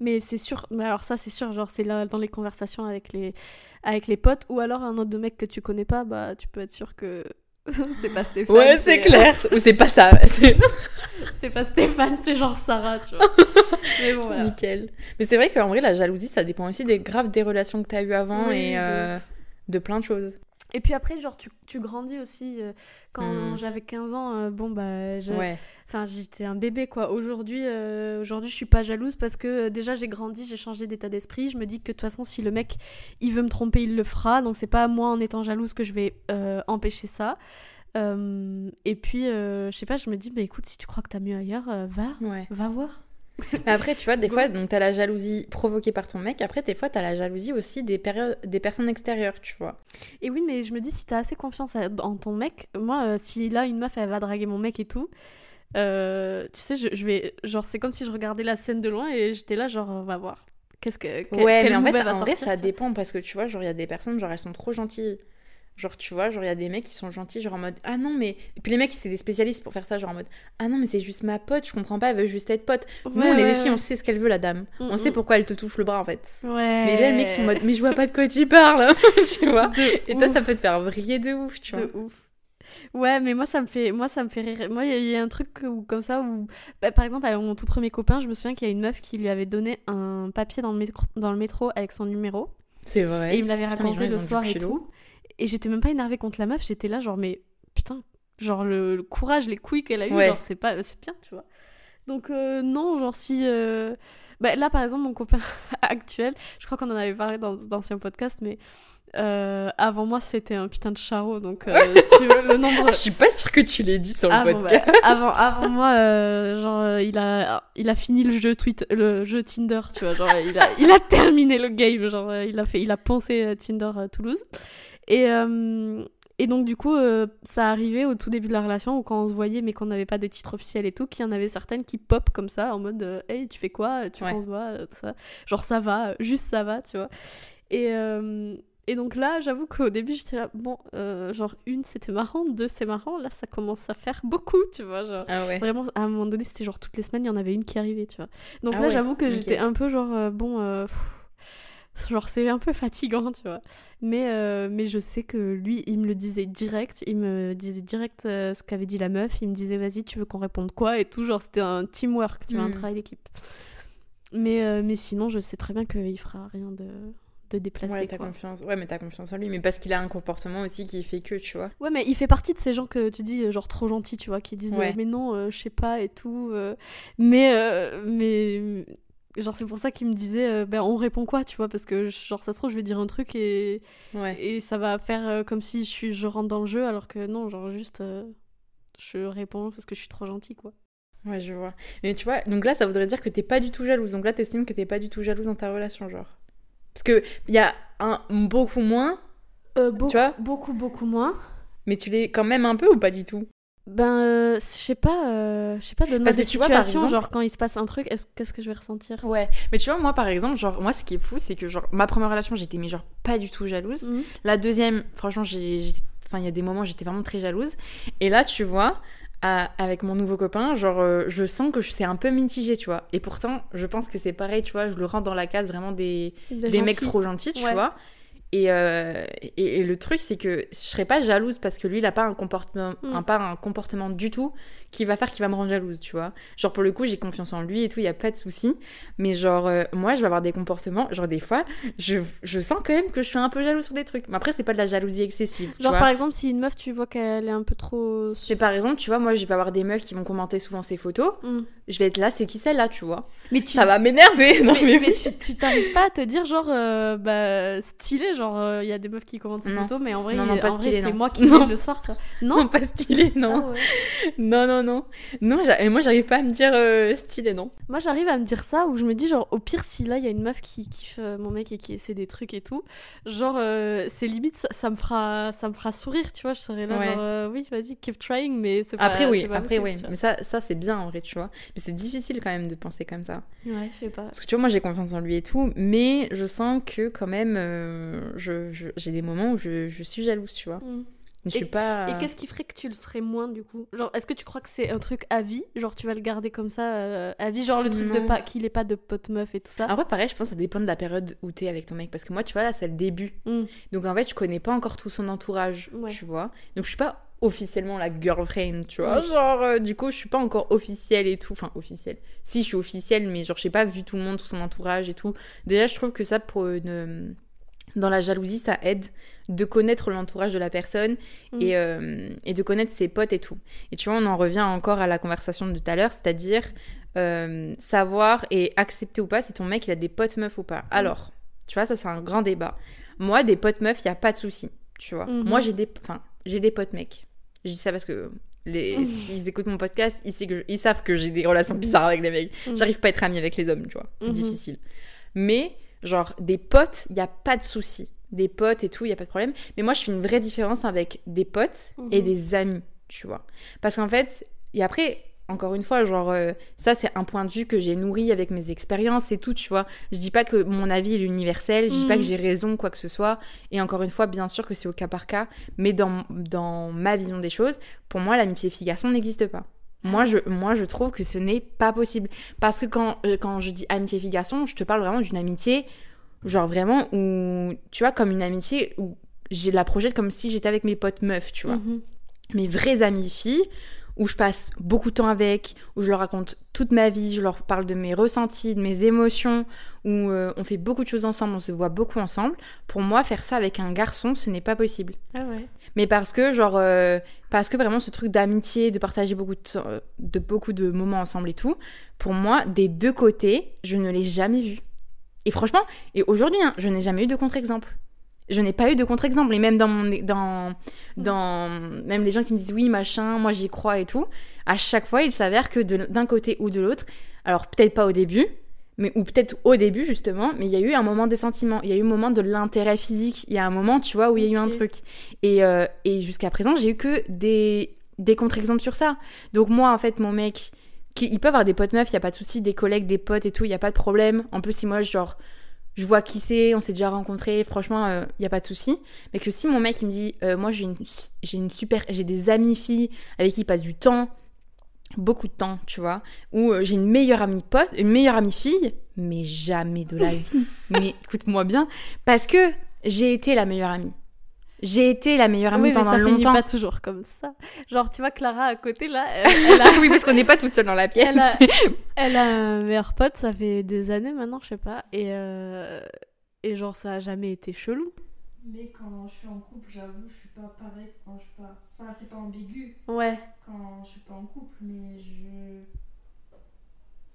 Speaker 2: Mais c'est sûr, mais alors ça c'est sûr, genre c'est là dans les conversations avec les avec les potes ou alors un autre mec que tu connais pas, bah tu peux être sûr que c'est pas Stéphane.
Speaker 1: Ouais, c'est clair. Ou c'est pas ça. C'est
Speaker 2: pas Stéphane, c'est genre Sarah, tu vois. mais bon voilà.
Speaker 1: nickel. Mais c'est vrai qu'en vrai, la jalousie, ça dépend aussi des graves des relations que t'as eues avant
Speaker 2: Oui,
Speaker 1: et euh, de plein de choses.
Speaker 2: Et puis après genre tu, tu grandis aussi euh, quand
Speaker 1: Mm.
Speaker 2: j'avais 15 ans euh, bon bah
Speaker 1: Ouais.
Speaker 2: J'étais un bébé quoi. Aujourd'hui, euh, aujourd'hui, je suis pas jalouse parce que euh, déjà j'ai grandi, j'ai changé d'état d'esprit. Je me dis que de toute façon, si le mec il veut me tromper, il le fera. Donc c'est pas moi en étant jalouse que je vais euh, empêcher ça. Euh, et puis, je sais pas, je me dis, bah écoute, si tu crois que t'as mieux ailleurs, va,
Speaker 1: Ouais.
Speaker 2: va voir.
Speaker 1: Mais après, tu vois, des fois, donc t'as la jalousie provoquée par ton mec. Après, des fois, t'as la jalousie aussi des, des personnes extérieures, tu vois.
Speaker 2: Et oui, mais je me dis, si t'as assez confiance en ton mec, moi, euh, si là une meuf elle va draguer mon mec et tout. euh, tu sais, je, je vais. Genre, c'est comme si je regardais la scène de loin et j'étais là, genre, on va voir. Qu'est-ce que.
Speaker 1: ouais, mais en fait, en vrai, ça dépend parce que tu vois, genre, il y a des personnes, genre, elles sont trop gentilles. Genre, tu vois, genre, il y a des mecs qui sont gentils, genre en mode Ah non, mais. Et puis les mecs, c'est des spécialistes pour faire ça, genre en mode Ah non, mais c'est juste ma pote, je comprends pas, elle veut juste être pote. Nous, on est des filles, on sait ce qu'elle veut, la dame.
Speaker 2: Mm,
Speaker 1: on sait
Speaker 2: mm.
Speaker 1: pourquoi elle te touche le bras, en fait.
Speaker 2: Ouais.
Speaker 1: Mais là, les mecs sont en mode Mais je vois pas de quoi tu parles, tu vois.
Speaker 2: De
Speaker 1: Et toi, ça peut te faire vriller de ouf, tu vois.
Speaker 2: de ouf. Ouais, mais moi ça me fait, moi ça me fait rire. Moi il y a- il y, a un truc où, comme ça où, bah, par exemple, avec mon tout premier copain, je me souviens qu'il y a une meuf qui lui avait donné un papier dans le métro, dans le métro avec son numéro
Speaker 1: C'est vrai.
Speaker 2: et il me l'avait raconté le soir et tout. Et j'étais même pas énervée contre la meuf, j'étais là genre mais putain, genre le, le courage, les couilles qu'elle a eu,
Speaker 1: Ouais.
Speaker 2: genre c'est pas, c'est bien, tu vois. Donc euh, non, genre si. euh, bah, là, par exemple, mon copain actuel, je crois qu'on en avait parlé dans d'anciens podcasts, mais euh, avant moi, c'était un putain de charreau. Donc, euh, si tu veux, le nombre.
Speaker 1: Je suis pas sûre que tu l'aies dit sur le
Speaker 2: Ah, bon,
Speaker 1: podcast.
Speaker 2: bah, avant, avant moi, euh, genre, euh, il, a, il a fini le jeu, Twitter, le jeu Tinder, tu vois. Genre, il a, il a terminé le game. Genre, euh, il a, fait, il a euh, Tinder à Toulouse. Et, euh, et donc, du coup, euh, ça arrivait au tout début de la relation où quand on se voyait, mais qu'on n'avait pas de titre officiel et tout, qu'il y en avait certaines qui pop comme ça, en mode euh, Hey, tu fais quoi? Tu
Speaker 1: Ouais.
Speaker 2: penses quoi tout ça. Genre, ça va, juste ça va, tu vois. Et. euh, et donc là, j'avoue qu'au début, j'étais là, bon, euh, genre, une, c'était marrant, deux, c'est marrant, là, ça commence à faire beaucoup, tu vois, genre.
Speaker 1: Ah ouais.
Speaker 2: Vraiment, à un moment donné, c'était genre toutes les semaines, il y en avait une qui arrivait, tu vois. Donc
Speaker 1: Ah
Speaker 2: là,
Speaker 1: ouais,
Speaker 2: j'avoue que j'étais un peu genre, euh, bon, euh, pff, genre c'est un peu fatigant, tu vois. Mais, euh, mais je sais que lui, il me le disait direct, il me disait direct euh, ce qu'avait dit la meuf, il me disait, vas-y, tu veux qu'on réponde quoi et tout, genre c'était un teamwork, tu vois, un
Speaker 1: Mm.
Speaker 2: travail d'équipe. Mais, euh, mais sinon, je sais très bien qu'il fera rien de, de déplacé.
Speaker 1: Ouais, t'as confiance. Ouais, mais t'as confiance en lui. Mais parce qu'il a un comportement aussi qui fait que, tu vois.
Speaker 2: Ouais, mais il fait partie de ces gens que tu dis, genre trop gentils, tu vois, qui disent
Speaker 1: Ouais.
Speaker 2: mais non, euh, je sais pas et tout. euh. mais, euh, mais, genre, c'est pour ça qu'il me disait, euh, ben on répond quoi, tu vois, parce que, genre, ça se trouve, je vais dire un truc et,
Speaker 1: Ouais.
Speaker 2: et ça va faire euh, comme si je, suis, je rentre dans le jeu, alors que non, genre, juste, euh, je réponds parce que je suis trop gentille, quoi.
Speaker 1: Ouais, je vois. Mais tu vois, donc là, ça voudrait dire que t'es pas du tout jalouse. Donc là, t'estimes que t'es pas du tout jalouse dans ta relation, genre. Parce que il y a un beaucoup moins,
Speaker 2: beaucoup,
Speaker 1: vois
Speaker 2: beaucoup, beaucoup moins.
Speaker 1: mais tu l'es quand même un peu ou pas du tout?
Speaker 2: Ben, euh, je sais pas, euh, je sais pas, donne-moi
Speaker 1: Parce
Speaker 2: des
Speaker 1: que tu vois, par exemple-
Speaker 2: genre, quand il se passe un truc, est-ce- qu'est-ce que je vais ressentir?
Speaker 1: Ouais. Mais tu vois, moi, par exemple, genre, moi, ce qui est fou, c'est que, genre, ma première relation, j'étais, mais genre, pas du tout jalouse.
Speaker 2: Mhm.
Speaker 1: La deuxième, franchement, j'ai. Enfin, il y a des moments j'étais vraiment très jalouse. Et là, tu vois, à- avec mon nouveau copain, genre, euh, je sens que je suis un peu mitigée, tu vois. Et pourtant, je pense que c'est pareil, tu vois, je le rentre dans la case vraiment des, des mecs trop gentils, tu
Speaker 2: Ouais.
Speaker 1: vois. Et, euh, et, et le truc, c'est que je serais pas jalouse parce que lui, il a pas un comportement,
Speaker 2: Mm.
Speaker 1: un, pas un comportement du tout qui va faire qu'il va me rendre jalouse, tu vois. Genre, pour le coup, j'ai confiance en lui et tout, il y a pas de souci. Mais genre, euh, moi, je vais avoir des comportements, genre, des fois, je, je sens quand même que je suis un peu jalouse sur des trucs. Mais après, c'est pas de la jalousie excessive, tu
Speaker 2: Genre,
Speaker 1: vois.
Speaker 2: par exemple, si une meuf, tu vois qu'elle est un peu trop.
Speaker 1: Mais par exemple, tu vois, moi, je vais avoir des meufs qui vont commenter souvent ses photos.
Speaker 2: Mm.
Speaker 1: Je vais être là, c'est qui celle-là, tu vois.
Speaker 2: Mais tu.
Speaker 1: Ça va m'énerver, non
Speaker 2: mais,
Speaker 1: mais,
Speaker 2: mais tu tu t'arrives pas à te dire genre euh, bah stylé genre il y a des meufs qui commentent
Speaker 1: Non.
Speaker 2: photos mais en vrai,
Speaker 1: Non, non, pas
Speaker 2: en vrai,
Speaker 1: stylé,
Speaker 2: c'est
Speaker 1: non.
Speaker 2: moi qui
Speaker 1: Non.
Speaker 2: le vois. non
Speaker 1: non, pas stylé, non.
Speaker 2: Ah ouais.
Speaker 1: Non, non, non. Non, j'a- et moi, j'arrive pas à me dire euh, stylé, non.
Speaker 2: Moi, j'arrive à me dire ça où je me dis, genre, au pire, si là, il y a une meuf qui kiffe euh, mon mec et qui essaie des trucs et tout, genre, euh, c'est limite, ça, ça me fera, ça me fera sourire, tu vois. Je serais là,
Speaker 1: Ouais.
Speaker 2: genre, euh, oui, vas-y, keep trying, mais c'est pas.
Speaker 1: Après, oui,
Speaker 2: pas
Speaker 1: après,
Speaker 2: possible,
Speaker 1: oui. Mais ça, ça c'est bien en vrai, tu vois. Mais c'est difficile quand même de penser comme ça.
Speaker 2: Ouais, je sais pas.
Speaker 1: Parce que tu vois, moi, j'ai confiance en lui et tout, mais je sens que quand même, euh, je- je- j'ai des moments où je, je suis jalouse, tu vois.
Speaker 2: Mm.
Speaker 1: Je suis pas.
Speaker 2: Et qu'est-ce qui ferait que tu le serais moins du coup? Genre, est-ce que tu crois que c'est un truc à vie? Genre, tu vas le garder comme ça euh, à vie? Genre, le truc de pas qu'il ait pas de pote meuf et tout ça?
Speaker 1: En vrai, pareil, je pense que ça dépend de la période où t'es avec ton mec. Parce que moi, tu vois, là, c'est le début.
Speaker 2: Mm.
Speaker 1: Donc, en fait, je connais pas encore tout son entourage,
Speaker 2: Ouais.
Speaker 1: tu vois. Donc, je suis pas officiellement la girlfriend, tu vois. Genre, euh, du coup, je suis pas encore officielle et tout. Enfin, officielle. Si, je suis officielle, mais genre, j'ai pas vu tout le monde, tout son entourage et tout. Déjà, je trouve que ça, pour une. Dans la jalousie, ça aide de connaître l'entourage de la personne
Speaker 2: Mm.
Speaker 1: et, euh, et de connaître ses potes et tout. Et tu vois, on en revient encore à la conversation de tout à l'heure, c'est-à-dire euh, savoir et accepter ou pas si ton mec il a des potes meufs ou pas. Alors, tu vois, ça c'est un grand débat. Moi, des potes meufs, il y a pas de souci, tu vois.
Speaker 2: Mhm.
Speaker 1: Moi, j'ai des, enfin, j'ai des potes mecs. Je dis ça parce que les,
Speaker 2: Mhm.
Speaker 1: s'ils écoutent mon podcast, ils, savent que, ils savent que j'ai des relations bizarres avec les mecs. J'arrive pas à être amie avec les hommes, tu vois. C'est
Speaker 2: Mhm.
Speaker 1: difficile. Mais, genre, des potes, il y a pas de souci. Des potes et tout, il y a pas de problème. Mais moi, je fais une vraie différence avec des potes et
Speaker 2: Mhm.
Speaker 1: des amis, tu vois. Parce qu'en fait, et après, encore une fois, genre, euh, ça, c'est un point de vue que j'ai nourri avec mes expériences et tout, tu vois. Je dis pas que mon avis est universel, je dis pas
Speaker 2: Mhm.
Speaker 1: que j'ai raison, quoi que ce soit. Et encore une fois, bien sûr que c'est au cas par cas, mais dans, dans ma vision des choses, pour moi, l'amitié fille-garçon n'existe pas. Moi je, moi, je trouve que ce n'est pas possible. Parce que quand, euh, quand je dis amitié fille-garçon, je te parle vraiment d'une amitié, genre vraiment, où, tu vois, comme une amitié où j'ai la projette comme si j'étais avec mes potes meufs, tu vois
Speaker 2: Mhm.
Speaker 1: mes vraies amies filles, où je passe beaucoup de temps avec, où je leur raconte toute ma vie, je leur parle de mes ressentis, de mes émotions, où euh, on fait beaucoup de choses ensemble, on se voit beaucoup ensemble. Pour moi, faire ça avec un garçon, ce n'est pas possible.
Speaker 2: Ah ouais.
Speaker 1: Mais parce que, genre, euh, parce que vraiment ce truc d'amitié, de partager beaucoup de, temps- euh, beaucoup de moments ensemble et tout, pour moi, des deux côtés, je ne l'ai jamais vu. Et franchement, et aujourd'hui, hein, je n'ai jamais eu de contre-exemple. Je n'ai pas eu de contre-exemple. Et même même les gens qui me disent oui, machin, moi j'y crois et tout, à chaque fois, il s'avère que d'un côté ou de l'autre, alors peut-être pas au début, mais, ou peut-être au début justement, mais il y a eu un moment des sentiments, il y a eu un moment de l'intérêt physique, il y a un moment, tu vois, où il y a eu un truc. Et, euh, et jusqu'à présent, j'ai eu que des, des contre-exemples sur ça. Donc moi, en fait, mon mec, qui, il peut avoir des potes meufs, il n'y a pas de souci, des collègues, des potes et tout, il n'y a pas de problème. En plus, si moi, genre, je vois qui c'est, on s'est déjà rencontrés, franchement, il n'y a pas de souci. Mais que si mon mec, il me dit, euh, moi, j'ai une, une super, j'ai des amies filles avec qui il passe du temps, beaucoup de temps, tu vois, ou euh, j'ai une meilleure amie pote, une meilleure amie fille, mais jamais de la vie. mais écoute-moi bien, parce que j'ai été la meilleure amie. J'ai été la meilleure amie
Speaker 2: oui, mais
Speaker 1: pendant
Speaker 2: ça finit
Speaker 1: longtemps.
Speaker 2: pas toujours comme ça. Genre, tu vois, Clara à côté, là, elle, elle a,
Speaker 1: oui, parce qu'on n'est pas toute seule dans la pièce.
Speaker 2: elle, a, elle a un meilleur pote, ça fait des années maintenant, je sais pas. Et, euh, et genre, ça a jamais été chelou.
Speaker 3: Mais quand je suis en couple, j'avoue, je suis pas pareil que quand je suis pas. Enfin, c'est pas ambigu
Speaker 2: Ouais.
Speaker 3: quand je suis pas en couple, mais je.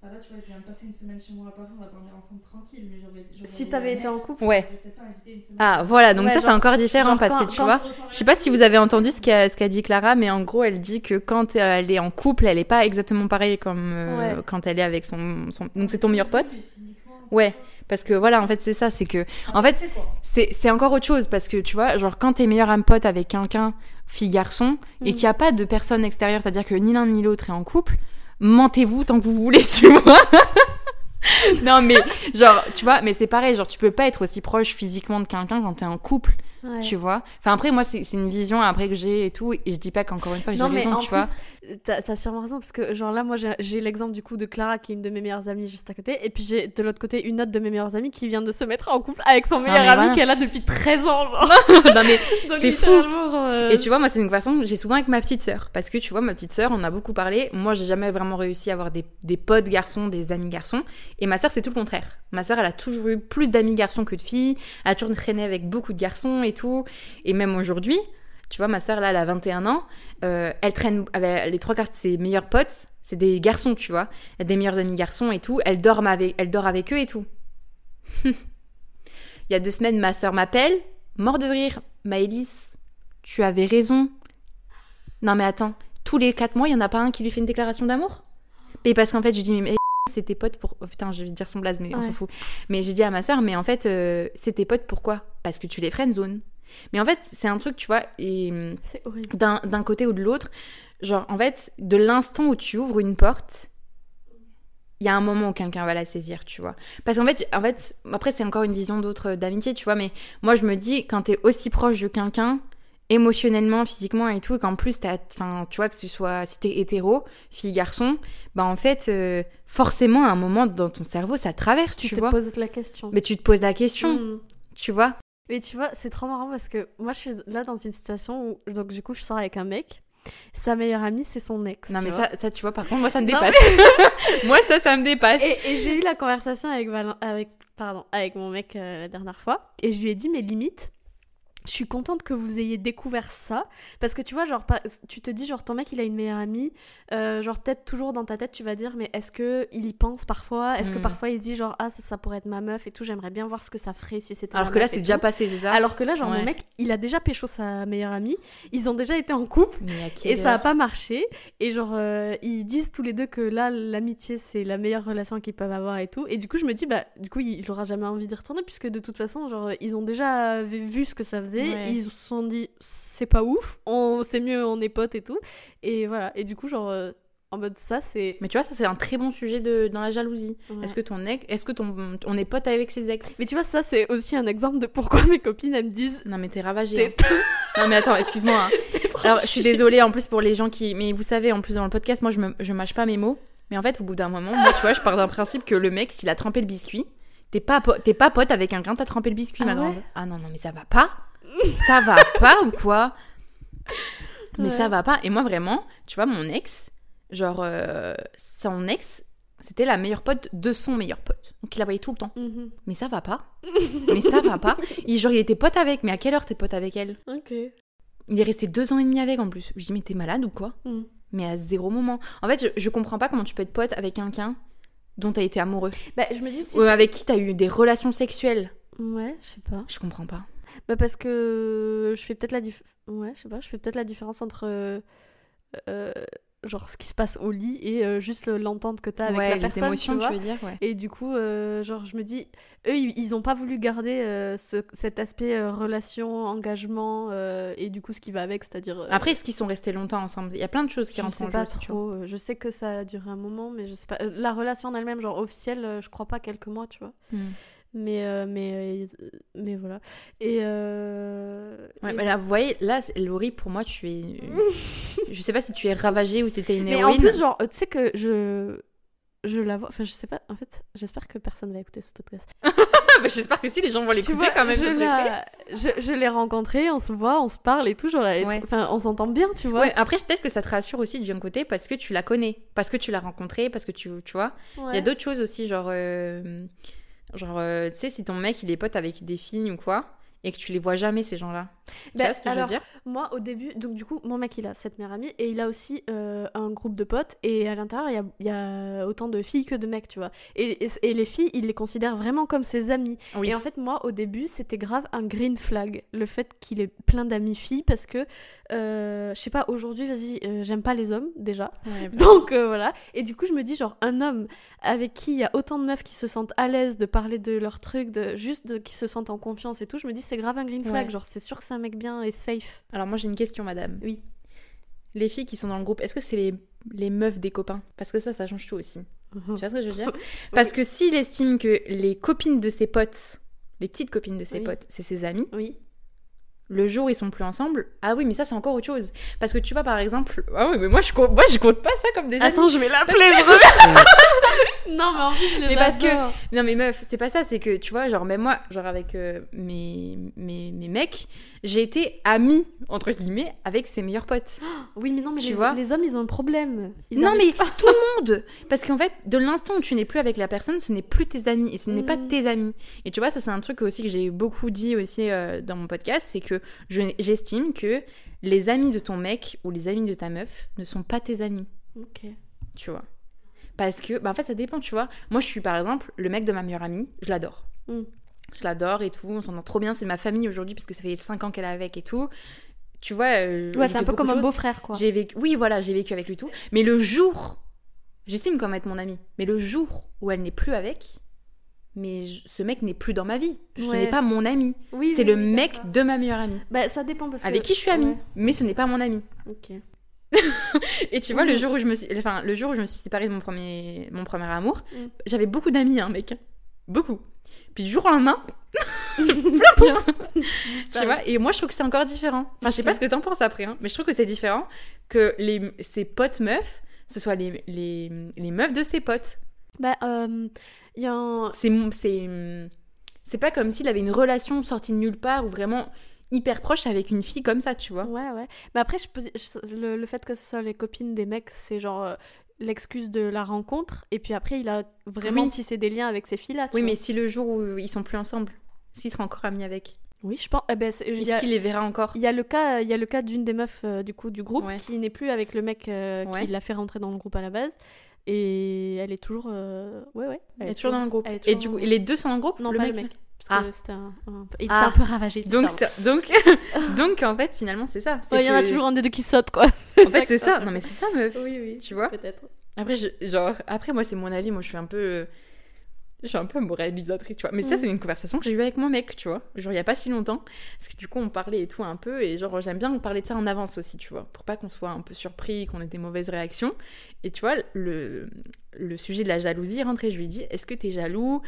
Speaker 3: Enfin, là, tu vois, je viens de passer une semaine chez moi à Paris, on va dormir ensemble tranquille, mais j'aurais.
Speaker 2: Si t'avais été en couple.
Speaker 1: Ouais.
Speaker 3: pas invité une semaine.
Speaker 1: Ah, voilà, donc
Speaker 2: Ouais,
Speaker 1: ça, c'est encore différent
Speaker 2: genre
Speaker 1: parce
Speaker 2: quand-
Speaker 1: que tu vois. Je sais pas si vous avez entendu ce qu'a ce qu'a dit Clara, mais en gros, elle dit que quand elle est en couple, elle est pas exactement pareille comme euh,
Speaker 2: Ouais.
Speaker 1: quand elle est avec son. son- Donc c'est ton meilleur pote Ouais. Parce que voilà, en fait, c'est ça, c'est que. En fait,
Speaker 3: c'est
Speaker 1: encore autre chose parce que tu vois, genre quand t'es meilleur ami pote avec quelqu'un, fille-garçon, et
Speaker 2: Mhm.
Speaker 1: qu'il n'y a pas de personne extérieure, c'est-à-dire que ni l'un ni l'autre est en couple, mentez-vous tant que vous voulez, tu vois. non, mais genre, tu vois, mais c'est pareil, genre tu peux pas être aussi proche physiquement de quelqu'un quand t'es en couple,
Speaker 2: Ouais.
Speaker 1: tu vois. Enfin, après, moi, c'est une vision après que j'ai et tout, et je dis pas qu'encore une fois, j'ai raison,
Speaker 2: en
Speaker 1: tu
Speaker 2: plus,
Speaker 1: vois.
Speaker 2: T'as t'as sûrement raison, parce que, genre là, moi, j'ai l'exemple du coup de Clara, qui est une de mes meilleures amies juste à côté, et puis j'ai de l'autre côté une autre de mes meilleures amies qui vient de se mettre en couple avec son meilleur
Speaker 1: mais
Speaker 2: ami
Speaker 1: voilà.
Speaker 2: qu'elle a depuis 13 ans, genre.
Speaker 1: non mais C'est fou.
Speaker 2: genre, euh,
Speaker 1: Et tu vois, moi, c'est une façon j'ai souvent avec ma petite sœur. Parce que tu vois, ma petite sœur, on a beaucoup parlé. Moi, j'ai jamais vraiment réussi à avoir des, des potes garçons, des amis garçons. Et ma sœur, c'est tout le contraire. Ma sœur, elle a toujours eu plus d'amis garçons que de filles. Elle a toujours traîné avec beaucoup de garçons et tout. Et même aujourd'hui, tu vois, ma sœur, là, elle a 21 ans. euh, elle traîne avec les trois quarts de ses meilleurs potes. C'est des garçons, tu vois. Elle a des meilleurs amis garçons et tout. Elle dort avec, elle dort avec eux et tout. Il y a deux semaines, ma sœur m'appelle. Mort de rire. Maëlys, tu avais raison. Non mais attends, tous les quatre mois, il y en a pas un qui lui fait une déclaration d'amour? Et parce qu'en fait, je dis, mais c'est tes potes pour... Oh, putain, je vais dire son blaze, mais on s'en fout. Mais j'ai dit à ma soeur, mais en fait, euh, c'est tes potes pourquoi? Parce que tu les friendzone. Mais en fait, c'est un truc, tu vois, et d'un côté ou de l'autre, genre, en fait, de l'instant où tu ouvres une porte, il y a un moment où quelqu'un va la saisir, tu vois. Parce qu'en fait, en fait, après, c'est encore une vision d'autre d'amitié, tu vois, mais moi, je me dis, quand t'es aussi proche de quelqu'un, émotionnellement, physiquement et tout, et qu'en plus, t'as, enfin, tu vois, que tu sois, si t'es hétéro, fille, garçon, bah, en fait, euh, forcément, à un moment dans ton cerveau, ça traverse,
Speaker 2: Tu,
Speaker 1: tu,
Speaker 2: te
Speaker 1: vois.
Speaker 2: poses la question.
Speaker 1: Mais tu te poses la question,
Speaker 2: Mm.
Speaker 1: tu vois.
Speaker 2: Mais tu vois, c'est trop marrant parce que moi, je suis là dans une situation où, donc, du coup, je sors avec un mec. Sa meilleure amie, c'est son ex.
Speaker 1: Non, mais ça, ça, tu vois, par contre, moi, ça me dépasse. moi, ça, ça me dépasse.
Speaker 2: Et, et j'ai eu la conversation avec, Valin- avec, pardon, avec mon mec euh, la dernière fois. Et je lui ai dit, mais limite, je suis contente que vous ayez découvert ça. Parce que tu vois, genre, tu te dis, genre, ton mec, il a une meilleure amie. euh, genre, peut-être toujours dans ta tête, tu vas dire, mais est-ce que il y pense parfois? Est-ce que
Speaker 1: Mm.
Speaker 2: parfois il se dit, genre, ah, ça, ça pourrait être ma meuf et tout, j'aimerais bien voir ce que ça ferait si c'était
Speaker 1: Alors
Speaker 2: ma
Speaker 1: que là,
Speaker 2: meuf
Speaker 1: c'est déjà passé, c'est ça?
Speaker 2: Alors que là, genre,
Speaker 1: Ouais.
Speaker 2: mon mec, il a déjà pécho sa meilleure amie. Ils ont déjà été en couple. Et ça a pas marché. Et genre, euh, ils disent tous les deux que là, l'amitié, c'est la meilleure relation qu'ils peuvent avoir et tout. Et du coup, je me dis, bah, du coup, il aura jamais envie d'y retourner, puisque de toute façon, genre, ils ont déjà vu vu ce que ça faisait.
Speaker 1: Ouais.
Speaker 2: Ils se sont dit, c'est pas ouf, on, c'est mieux, on est potes et tout. Et voilà. Et du coup, genre, euh, en mode ça, c'est.
Speaker 1: Mais tu vois, ça, c'est un très bon sujet de, dans la jalousie.
Speaker 2: Ouais.
Speaker 1: Est-ce que ton ex, est-ce que ton, on est pote avec ses ex?
Speaker 2: Mais tu vois, ça, c'est aussi un exemple de pourquoi mes copines, elles me disent.
Speaker 1: Non, mais t'es ravagée. Hein. Non, mais attends, excuse-moi. hein. Alors, je suis désolée en plus pour les gens qui. Mais vous savez, en plus dans le podcast, moi, je, me... je mâche pas mes mots. Mais en fait, au bout d'un moment, moi, tu vois, je pars d'un principe que le mec, s'il a trempé le biscuit, t'es pas, po- t'es pas pote avec un grain, t'as trempé le biscuit,
Speaker 2: Ah
Speaker 1: ma
Speaker 2: ouais
Speaker 1: grande. Ah non, non, mais ça va pas. Ça va pas ou quoi? Mais
Speaker 2: Ouais.
Speaker 1: ça va pas. Et moi, vraiment, tu vois, mon ex, genre, euh, son ex, c'était la meilleure pote de son meilleur pote. Donc, il la voyait tout le temps.
Speaker 2: Mhm.
Speaker 1: Mais ça va pas. mais ça va pas. Il, genre, il était pote avec. Mais à quelle heure t'es pote avec elle?
Speaker 2: Ok.
Speaker 1: Il est resté deux ans et demi avec en plus. Je dis, mais t'es malade ou quoi?
Speaker 2: Mhm.
Speaker 1: Mais à zéro moment. En fait, je, je comprends pas comment tu peux être pote avec quelqu'un dont t'as été amoureux.
Speaker 2: Bah, je me dis si.
Speaker 1: Ou avec qui t'as eu des relations sexuelles.
Speaker 2: Ouais, je sais pas.
Speaker 1: Je comprends pas.
Speaker 2: Bah parce que je fais peut-être la dif... ouais, je sais pas, je fais peut-être la différence entre euh, euh, genre ce qui se passe au lit et euh, juste l'entente que t'as avec
Speaker 1: ouais,
Speaker 2: la
Speaker 1: les
Speaker 2: personne,
Speaker 1: émotions,
Speaker 2: tu
Speaker 1: tu,
Speaker 2: vois.
Speaker 1: veux dire, ouais.
Speaker 2: Et du coup, euh, genre je me dis, eux ils, ils ont pas voulu garder euh, ce- cet aspect euh, relation, engagement et du coup ce qui va avec, c'est-à-dire.
Speaker 1: Après, est-ce qu'ils sont restés longtemps ensemble? Il y a plein de choses qui
Speaker 2: je
Speaker 1: rentrent
Speaker 2: sais
Speaker 1: en
Speaker 2: pas
Speaker 1: jeu. tu
Speaker 2: trop. Je sais que ça a duré un moment, mais je sais pas. La relation en elle-même, genre officielle, je crois pas quelques mois, tu vois.
Speaker 1: Hmm.
Speaker 2: Mais euh, mais euh, mais voilà. Et, euh,
Speaker 1: Ouais,
Speaker 2: et-
Speaker 1: mais là, vous voyez, là, Laurie, pour moi, tu es. je sais pas si tu es ravagée ou c'était une
Speaker 2: Mais
Speaker 1: héroïne.
Speaker 2: en plus, genre, tu sais que je. Je la vois. Enfin, je sais pas. En fait, j'espère que personne va écouter ce podcast.
Speaker 1: Bah, J'espère que si les gens vont l'écouter quand même.
Speaker 2: je, la- je, je l'ai rencontrée, on se voit, on se parle et tout. Genre,
Speaker 1: Ouais.
Speaker 2: enfin, on s'entend bien, tu vois.
Speaker 1: Ouais, après, peut-être que ça te rassure aussi d'un côté parce que tu la connais, parce que tu l'as rencontrée, parce que tu, tu vois. Il y a d'autres choses aussi, genre, euh, genre, euh, tu sais, si ton mec il est pote avec des filles ou quoi, et que tu les vois jamais ces gens-là. Tu
Speaker 2: Bah,
Speaker 1: vois ce que
Speaker 2: alors,
Speaker 1: je veux dire?
Speaker 2: Moi, au début, donc du coup, mon mec, il a cette meilleure amie et il a aussi euh, un groupe de potes. Et à l'intérieur, il y y a autant de filles que de mecs, tu vois. Et, et, et les filles, il les considère vraiment comme ses amis.
Speaker 1: Oui.
Speaker 2: Et en fait, moi, au début, c'était grave un green flag, le fait qu'il ait plein d'amis filles, parce que, euh, je sais pas, aujourd'hui, vas-y, euh, j'aime pas les hommes, déjà.
Speaker 1: Ouais, bah,
Speaker 2: Donc voilà. Et du coup, je me dis, genre, un homme avec qui il y a autant de meufs qui se sentent à l'aise de parler de leurs trucs, de, juste de, qui se sentent en confiance et tout, je me dis, c'est grave un green flag.
Speaker 1: Ouais.
Speaker 2: Genre, c'est sûr que c'est un mec bien et safe.
Speaker 1: Alors moi j'ai une question, madame.
Speaker 2: Oui.
Speaker 1: Les filles qui sont dans le groupe, est-ce que c'est les, les meufs des copains? Parce que ça, ça change tout aussi. Tu vois ce que je veux dire? Parce que s'il estime que les copines de ses potes, les petites copines de ses
Speaker 2: Oui.
Speaker 1: potes, c'est ses amis,
Speaker 2: Oui.
Speaker 1: Le jour où ils sont plus ensemble, ah oui, mais ça c'est encore autre chose. Parce que tu vois par exemple, ah oui, mais moi je compte, moi je compte pas ça comme des amis.
Speaker 2: Attends, je vais l'appeler. non, mais en plus, je
Speaker 1: Mais parce que-. Non mais meuf, c'est pas ça, c'est que tu vois, genre même moi, genre avec euh, mes, mes, mes mecs, j'ai été amie, entre guillemets, avec ses meilleurs potes.
Speaker 2: Oui, mais non, mais
Speaker 1: Tu
Speaker 2: les,
Speaker 1: vois?
Speaker 2: les hommes, ils ont un problème. Ils
Speaker 1: non mais tout le monde Parce qu'en fait, de l'instant où tu n'es plus avec la personne, ce n'est plus tes amis, et ce n'est pas
Speaker 2: Mhm.
Speaker 1: tes amis. Et tu vois, ça c'est un truc aussi que j'ai beaucoup dit aussi euh, dans mon podcast, c'est que je- j'estime que les amis de ton mec ou les amis de ta meuf ne sont pas tes amis.
Speaker 2: Ok.
Speaker 1: tu vois. Parce que, bah en fait, ça dépend, tu vois. Moi, je suis par exemple le mec de ma meilleure amie, je l'adore.
Speaker 2: Mm.
Speaker 1: Je l'adore et tout, on s'entend trop bien, c'est ma famille aujourd'hui parce que ça fait 5 ans qu'elle est avec et tout. Tu vois, euh,
Speaker 2: Ouais, c'est un peu comme un beau-frère, quoi.
Speaker 1: J'ai vécu, oui, voilà, j'ai vécu avec lui tout. Mais le jour, j'estime comme être mon ami, mais le jour où elle n'est plus avec, mais je- ce mec n'est plus dans ma vie. Ce
Speaker 2: Ouais.
Speaker 1: n'est pas mon ami.
Speaker 2: Oui,
Speaker 1: c'est
Speaker 2: oui,
Speaker 1: le
Speaker 2: oui,
Speaker 1: mec de ma meilleure amie.
Speaker 2: Bah, ça dépend parce que.
Speaker 1: Avec qui je suis amie,
Speaker 2: Ouais,
Speaker 1: mais ce n'est pas mon ami.
Speaker 2: Ok.
Speaker 1: Et tu vois, le jour où je me suis, enfin, le jour où je me suis séparée de mon premier, mon premier amour,
Speaker 2: Mhm.
Speaker 1: j'avais beaucoup d'amis, hein, mec, beaucoup. Puis du jour au lendemain, tu vois, et moi je trouve que c'est encore différent. Enfin, je sais pas ce que t'en penses après, hein, mais je trouve que c'est différent que les, ses potes meufs, ce soit les, les, les meufs de ses potes.
Speaker 2: Bah, euh, il y a un.
Speaker 1: C'est, c'est, c'est pas comme s'il avait une relation sortie de nulle part ou vraiment hyper proche avec une fille comme ça, tu vois.
Speaker 2: Ouais, ouais. Mais après, je peux... je- le, le fait que ce soit les copines des mecs, c'est genre euh, l'excuse de la rencontre. Et puis après, il a vraiment
Speaker 1: Oui.
Speaker 2: tissé des liens avec ces filles-là. tu
Speaker 1: Oui,
Speaker 2: vois.
Speaker 1: mais si le jour où ils sont plus ensemble, s'ils seraient encore amis avec,
Speaker 2: Oui, je pense. eh ben,
Speaker 1: est-ce qu'il les verra encore?
Speaker 2: Il y a le cas, il y a le cas d'une des meufs euh, du coup du groupe
Speaker 1: Ouais.
Speaker 2: qui n'est plus avec le mec euh,
Speaker 1: Ouais.
Speaker 2: qui l'a fait rentrer dans le groupe à la base et elle est toujours euh, ouais ouais.
Speaker 1: Elle est toujours dans le groupe. Et du coup, les deux sont dans le groupe
Speaker 2: Non
Speaker 1: le
Speaker 2: pas
Speaker 1: mec
Speaker 2: le mec parce
Speaker 1: Ah.
Speaker 2: que c'était un, un- il
Speaker 1: Ah.
Speaker 2: était un peu ravagé.
Speaker 1: Donc,
Speaker 2: ça.
Speaker 1: donc, donc en fait, finalement, c'est ça.
Speaker 2: Ouais, il y en a toujours un des deux qui saute quoi.
Speaker 1: En fait, c'est ça. Non, mais c'est ça, meuf.
Speaker 2: Oui oui.
Speaker 1: Tu vois
Speaker 2: Peut-être.
Speaker 1: Après, je, genre, après, moi, c'est mon avis. Moi, je suis un peu. Je suis un peu moralisatrice, tu vois. Mais ça,
Speaker 2: Mm.
Speaker 1: c'est une conversation que j'ai eue avec mon mec, tu vois. Genre, il y a pas si longtemps. Parce que du coup, on parlait et tout un peu. Et genre, j'aime bien parler de ça en avance aussi, tu vois. Pour pas qu'on soit un peu surpris, qu'on ait des mauvaises réactions. Et tu vois, le, le sujet de la jalousie est rentré. Je lui ai dit Est-ce que t'es jaloux?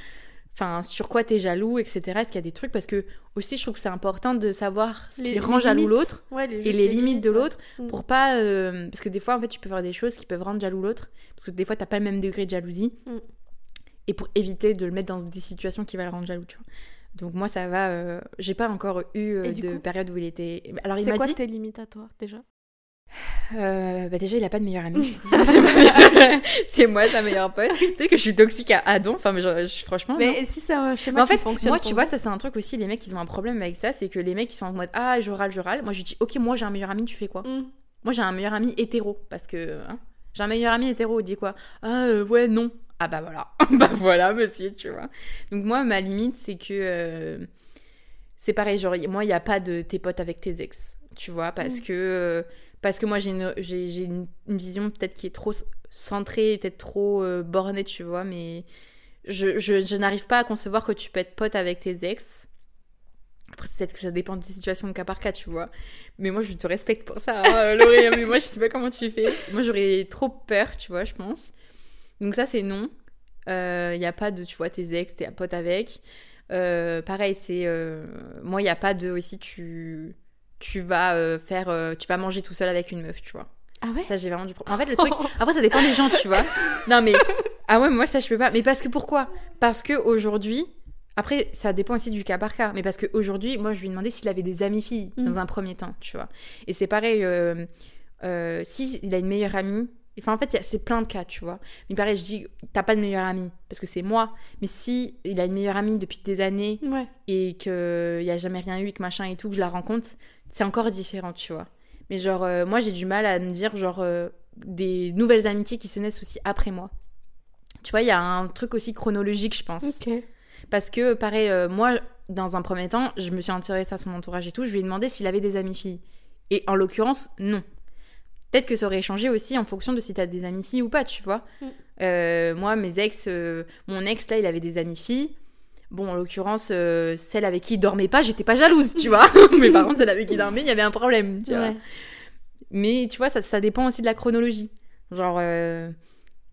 Speaker 1: Enfin, sur quoi t'es jaloux, etc. Est-ce qu'il y a des trucs? Parce que, aussi, je trouve que c'est important de savoir ce qui rend jaloux l'autre
Speaker 2: Ouais,
Speaker 1: et les limites de l'autre
Speaker 2: Mm.
Speaker 1: pour pas euh, parce que des fois en fait tu peux faire des choses qui peuvent rendre jaloux l'autre parce que des fois t'as pas le même degré de jalousie
Speaker 2: Mm.
Speaker 1: Et pour éviter de le mettre dans des situations qui va le rendre jaloux tu vois donc moi ça va euh, j'ai pas encore eu euh, de
Speaker 2: coup
Speaker 1: période où il était alors il
Speaker 2: C'est
Speaker 1: m'a
Speaker 2: quoi
Speaker 1: dit
Speaker 2: tes limites à toi déjà?
Speaker 1: Euh, bah déjà il a pas de meilleur ami je c'est c'est moi sa meilleure pote tu sais que je suis toxique à Adon enfin mais genre, je- franchement non.
Speaker 2: Mais si c'est un schéma
Speaker 1: Mais en fait,
Speaker 2: fonctionne
Speaker 1: moi, tu vois, ça c'est un truc aussi, les mecs, ils ont un problème avec ça, c'est que les mecs, ils sont en mode Ah, je râle, je râle. Moi, je dis Ok, moi j'ai un meilleur ami, tu fais quoi?
Speaker 2: Mm.
Speaker 1: Moi, j'ai un meilleur ami hétéro, parce que hein, j'ai un meilleur ami hétéro, il dit quoi? Ah, euh, ouais, non. Ah, bah voilà. bah voilà, monsieur, tu vois. Donc, moi, ma limite, c'est que. euh, c'est pareil, genre, moi, il n'y a pas de tes potes avec tes ex, tu vois, parce
Speaker 2: Mm.
Speaker 1: que. euh, parce que moi, j'ai une, j'ai une, une vision peut-être qui est trop centrée, peut-être trop euh, bornée, tu vois, mais je, je, je n'arrive pas à concevoir que tu peux être pote avec tes ex. Après, peut-être que ça dépend des situations cas par cas, tu vois. Mais moi, je te respecte pour ça, hein, Laurie. mais moi, je sais pas comment tu fais. Moi, j'aurais trop peur, tu vois, je pense. Donc ça, c'est non. Il n'y a pas de, tu vois, tes ex, t'es pote avec. Euh, pareil, c'est... euh, moi, il n'y a pas de... Aussi, tu... Tu vas euh, faire... euh, tu vas manger tout seul avec une meuf, tu vois.
Speaker 2: Ah ouais?
Speaker 1: Ça, j'ai vraiment du... pro- En fait, le truc... Après, ça dépend des gens, tu vois. Non, mais... Ah ouais, moi, ça, je peux pas. Mais parce que pourquoi? Parce que aujourd'hui... Après, ça dépend aussi du cas par cas. Mais parce qu'aujourd'hui, moi, je lui ai demandé s'il avait des amies filles
Speaker 2: Mm.
Speaker 1: dans un premier temps, tu vois. Et c'est pareil, euh, euh, si il a une meilleure amie... Enfin, en fait, c'est plein de cas, tu vois. Mais pareil, je dis, t'as pas de meilleure amie, parce que c'est moi. Mais si il a une meilleure amie depuis des années
Speaker 2: Ouais.
Speaker 1: et qu'il n'y a jamais rien eu, que machin et tout, que je la rencontre, c'est encore différent, tu vois. Mais genre, euh, moi, j'ai du mal à me dire, genre, euh, des nouvelles amitiés qui se naissent aussi après moi. Tu vois, il y a un truc aussi chronologique, je pense. Parce que, pareil, euh, moi, dans un premier temps, je me suis intéressée à son entourage et tout, je lui ai demandé s'il avait des amies filles. Et en l'occurrence, non. Peut-être que ça aurait changé aussi en fonction de si t'as des amies filles ou pas, tu vois.
Speaker 2: Mm.
Speaker 1: Euh, moi, mes ex, euh, mon ex, là, il avait des amies filles. Bon, en l'occurrence, euh, celle avec qui il dormait pas, j'étais pas jalouse, tu vois. Mais par contre, celle avec qui il dormait, il y avait un problème, tu vois.
Speaker 2: Ouais.
Speaker 1: Mais tu vois, ça, ça dépend aussi de la chronologie. Genre.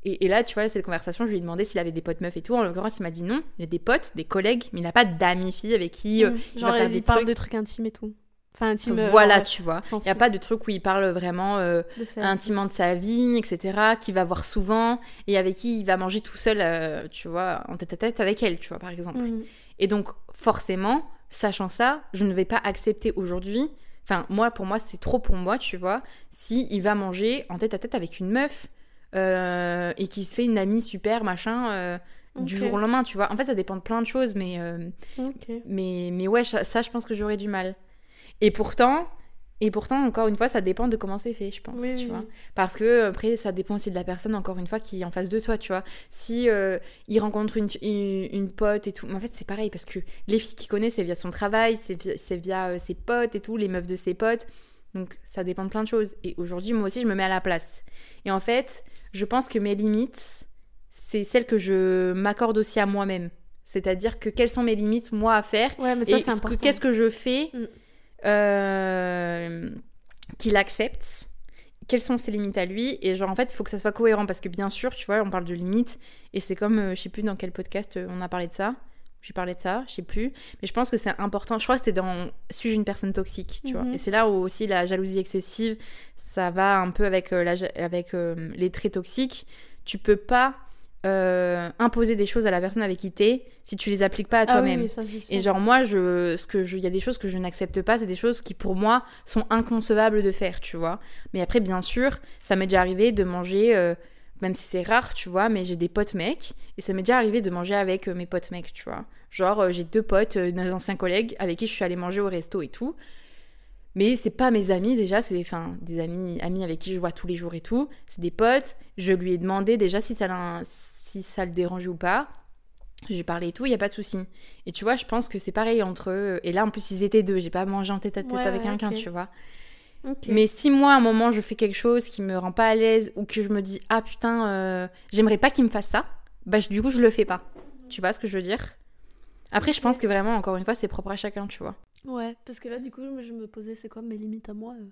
Speaker 1: Et, et là, tu vois, cette conversation, je lui ai demandé s'il avait des potes meufs et tout. En l'occurrence, il m'a dit non. Il a des potes, des collègues, mais il n'a pas d'amis filles avec qui. euh,
Speaker 2: Mm.
Speaker 1: il
Speaker 2: Genre,
Speaker 1: va faire
Speaker 2: il
Speaker 1: des
Speaker 2: parle
Speaker 1: trucs.
Speaker 2: de trucs intimes et tout. Enfin, intime. euh,
Speaker 1: voilà,
Speaker 2: genre,
Speaker 1: tu vois. Il n'y a pas de truc où il parle vraiment euh,
Speaker 2: de
Speaker 1: intimement de sa vie, etc., qu'il va voir souvent et avec qui il va manger tout seul, euh, tu vois, en tête à tête avec elle, tu vois, par exemple.
Speaker 2: Mhm.
Speaker 1: Et donc, forcément, sachant ça, je ne vais pas accepter aujourd'hui. Enfin, moi, pour moi, c'est trop pour moi, tu vois, si il va manger en tête à tête avec une meuf euh, et qui se fait une amie super, machin, du jour au lendemain, tu vois. En fait, ça dépend de plein de choses, mais, euh, mais, mais ouais, ça, ça, je pense que j'aurais du mal. Et pourtant, et pourtant, encore une fois, ça dépend de comment c'est fait, je pense,
Speaker 2: Oui,
Speaker 1: tu
Speaker 2: oui,
Speaker 1: vois. Parce que après, ça dépend aussi de la personne, encore une fois, qui est en face de toi, tu vois. Si euh, il rencontre une, une, une pote et tout, mais en fait, c'est pareil, parce que les filles qu'il connaît, c'est via son travail, c'est via, euh, ses potes et tout, les meufs de ses potes. Donc, ça dépend de plein de choses. Et aujourd'hui, moi aussi, je me mets à la place. Et en fait, je pense que mes limites, c'est celles que je m'accorde aussi à moi-même. C'est-à-dire que quelles sont mes limites, moi, à faire
Speaker 2: Ouais, mais ça,
Speaker 1: et qu'est-ce que je fais
Speaker 2: Mm.
Speaker 1: Euh, qu'il accepte Quelles sont ses limites à lui? Et genre, en fait, il faut que ça soit cohérent parce que bien sûr, tu vois, on parle de limites et c'est comme, euh, je sais plus dans quel podcast euh, on a parlé de ça. J'ai parlé de ça, je sais plus. Mais je pense que c'est important. Je crois que c'était dans Suis-je une personne toxique, tu vois?
Speaker 2: Mhm.
Speaker 1: Et c'est là où aussi la jalousie excessive, ça va un peu avec, euh, la, avec les traits toxiques. Tu peux pas euh, imposer des choses à la personne avec qui t'es si tu les appliques pas à
Speaker 2: Ah oui,
Speaker 1: toi-même. Et genre moi, je, ce que je, il y a des choses que je n'accepte pas, c'est des choses qui pour moi sont inconcevables de faire, tu vois. Mais après, bien sûr, ça m'est déjà arrivé de manger, euh, même si c'est rare, tu vois, mais j'ai des potes mecs et ça m'est déjà arrivé de manger avec euh, mes potes mecs, tu vois. Genre j'ai deux potes, des anciens collègues avec qui je suis allée manger au resto et tout. Mais c'est pas mes amis déjà, c'est enfin des amis amis avec qui je vois tous les jours et tout. C'est des potes. Je lui ai demandé déjà si ça, si ça le dérangeait ou pas. Je lui ai parlé et tout, il y a pas de souci. Et tu vois, je pense que c'est pareil entre eux. Et là, en plus, ils étaient deux. J'ai pas mangé en tête à tête
Speaker 2: Ouais,
Speaker 1: avec
Speaker 2: ouais,
Speaker 1: quelqu'un, tu vois. Mais si moi, à un moment, je fais quelque chose qui me rend pas à l'aise ou que je me dis, ah putain, euh, j'aimerais pas qu'il me fasse ça, bah du coup, je le fais pas. Tu vois ce que je veux dire? Après, je pense que vraiment, encore une fois, c'est propre à chacun, tu vois.
Speaker 2: Ouais, parce que là, du coup, je me posais, c'est quoi mes limites à moi euh,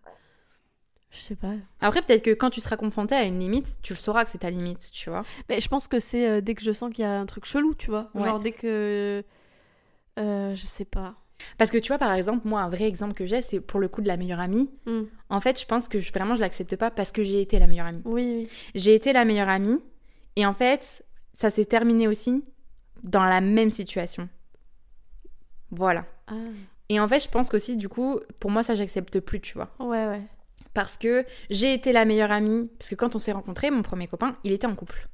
Speaker 2: Je sais pas.
Speaker 1: Après, peut-être que quand tu seras confronté à une limite, tu le sauras que c'est ta limite, tu vois.
Speaker 2: Mais je pense que c'est euh, dès que je sens qu'il y a un truc chelou, tu vois.
Speaker 1: Ouais.
Speaker 2: Genre dès que. euh, je sais pas.
Speaker 1: Parce que tu vois, par exemple, moi, un vrai exemple que j'ai, c'est pour le coup de la meilleure amie.
Speaker 2: Hmm.
Speaker 1: En fait, je pense que je- vraiment, je l'accepte pas parce que j'ai été la meilleure amie.
Speaker 2: Oui, oui.
Speaker 1: J'ai été la meilleure amie et en fait, ça s'est terminé aussi dans la même situation. Voilà.
Speaker 2: Ah.
Speaker 1: Et en fait, je pense qu'aussi, du coup, pour moi, ça, j'accepte plus, tu vois.
Speaker 2: Ouais, ouais.
Speaker 1: Parce que j'ai été la meilleure amie. Parce que quand on s'est rencontrés, mon premier copain, il était en couple.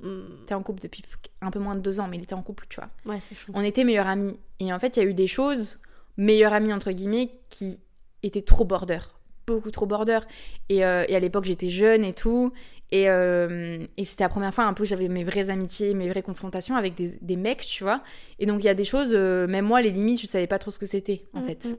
Speaker 1: Il était en couple depuis un peu moins de deux ans, mais il était en couple, tu vois.
Speaker 2: Ouais, c'est chaud.
Speaker 1: On était meilleurs amis. Et en fait, il y a eu des choses, meilleurs amis entre guillemets, qui étaient trop border. Beaucoup trop border. Et, euh, et à l'époque, j'étais jeune et tout. Et, euh, et c'était la première fois un peu que j'avais mes vraies amitiés, mes vraies confrontations avec des, des mecs, tu vois. Et donc, il y a des choses, euh, même moi, les limites, je savais pas trop ce que c'était, en
Speaker 2: Mm,
Speaker 1: fait.
Speaker 2: mm.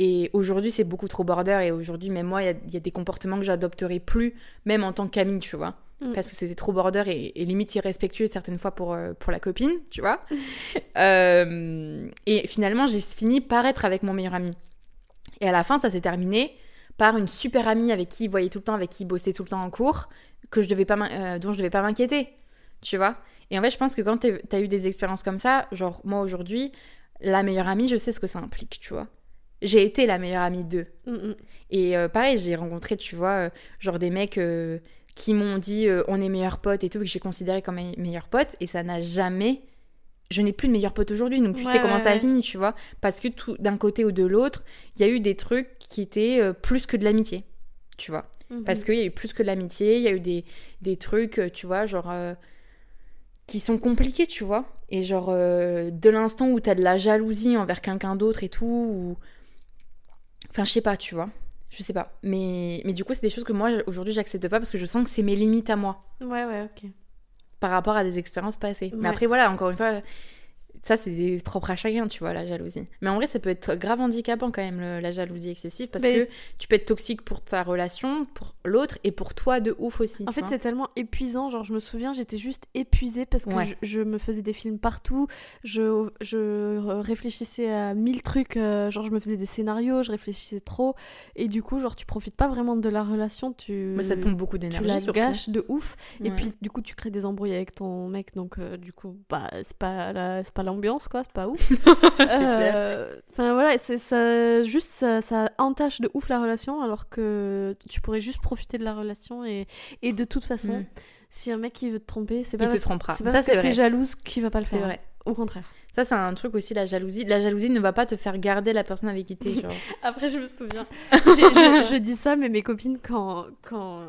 Speaker 1: Et aujourd'hui, c'est beaucoup trop border. Et aujourd'hui, même moi, il y a, il y a des comportements que j'adopterai plus, même en tant qu'amie, tu vois.
Speaker 2: Mm.
Speaker 1: Parce que c'était trop border et, et limite irrespectueux certaines fois pour, euh, pour la copine, tu vois. Euh, et finalement, j'ai fini par être avec mon meilleur ami. Et à la fin, ça s'est terminé par une super amie avec qui il voyait tout le temps, avec qui il bossait tout le temps en cours, que je devais pas euh, dont je devais pas m'inquiéter, tu vois. Et en fait, je pense que quand t'as eu des expériences comme ça, genre moi aujourd'hui, la meilleure amie, je sais ce que ça implique, tu vois. J'ai été la meilleure amie d'eux.
Speaker 2: Hmm, hmm.
Speaker 1: Et euh, pareil, j'ai rencontré, tu vois, euh, genre des mecs euh, qui m'ont dit on est meilleurs potes et tout, que j'ai considéré comme mes meilleurs potes, et ça n'a jamais. Je n'ai plus de meilleurs potes aujourd'hui, donc tu
Speaker 2: Ouais,
Speaker 1: sais comment
Speaker 2: ouais,
Speaker 1: ça a
Speaker 2: ouais.
Speaker 1: fini, tu vois. Parce que tout d'un côté ou de l'autre, il y a eu des trucs qui étaient euh, plus que de l'amitié, tu vois.
Speaker 2: Mhm.
Speaker 1: Parce qu'il y a eu plus que de l'amitié, il y a eu des, des trucs, euh, tu vois, genre. euh, qui sont compliqués, tu vois. Et genre, euh, de l'instant où t'as de la jalousie envers quelqu'un d'autre et tout, ou. Enfin, je sais pas, tu vois. Je sais pas. Mais, mais du coup, c'est des choses que moi, aujourd'hui, j'accepte pas parce que je sens que c'est mes limites à moi
Speaker 2: Ouais, ouais, ok.
Speaker 1: par rapport à des expériences passées. Mais après, voilà, encore une fois, ça, c'est propre à chacun, tu vois, la jalousie. Mais en vrai, ça peut être grave handicapant quand même, le- la jalousie excessive, parce
Speaker 2: Mais-
Speaker 1: que tu peux être toxique pour ta relation, pour l'autre, et pour toi de ouf aussi.
Speaker 2: En
Speaker 1: tu
Speaker 2: fait, c'est tellement épuisant. Genre, je me souviens, j'étais juste épuisée parce que
Speaker 1: Ouais.
Speaker 2: je, je me faisais des films partout. Je, je réfléchissais à mille trucs. euh, genre, je me faisais des scénarios, je réfléchissais trop. Et du coup, genre, tu profites pas vraiment de la relation. Tu,
Speaker 1: Mais ça te pompe beaucoup
Speaker 2: tu
Speaker 1: d'énergie,
Speaker 2: la
Speaker 1: surtout.
Speaker 2: gâches de ouf. Et puis, du coup, tu crées des embrouilles avec ton mec. Donc, euh, du coup, bah, c'est pas, la- c'est pas l'ambiance, quoi, c'est pas ouf. Euh, Enfin voilà, c'est ça, juste ça, ça entache de ouf la relation, alors que tu pourrais juste profiter de la relation et, et de toute façon,
Speaker 1: Mm.
Speaker 2: si un mec il veut te tromper, c'est pas
Speaker 1: Il te
Speaker 2: parce,
Speaker 1: trompera.
Speaker 2: c'est pas
Speaker 1: Ça,
Speaker 2: parce
Speaker 1: c'est
Speaker 2: que t'es
Speaker 1: vrai.
Speaker 2: jalouse qu'il va pas le
Speaker 1: C'est
Speaker 2: faire.
Speaker 1: vrai.
Speaker 2: Au contraire.
Speaker 1: Ça, c'est un truc aussi, la jalousie. La jalousie ne va pas te faire garder la personne avec qui t'es.
Speaker 2: Après, je me souviens. Je, je dis ça, mais mes copines, quand, quand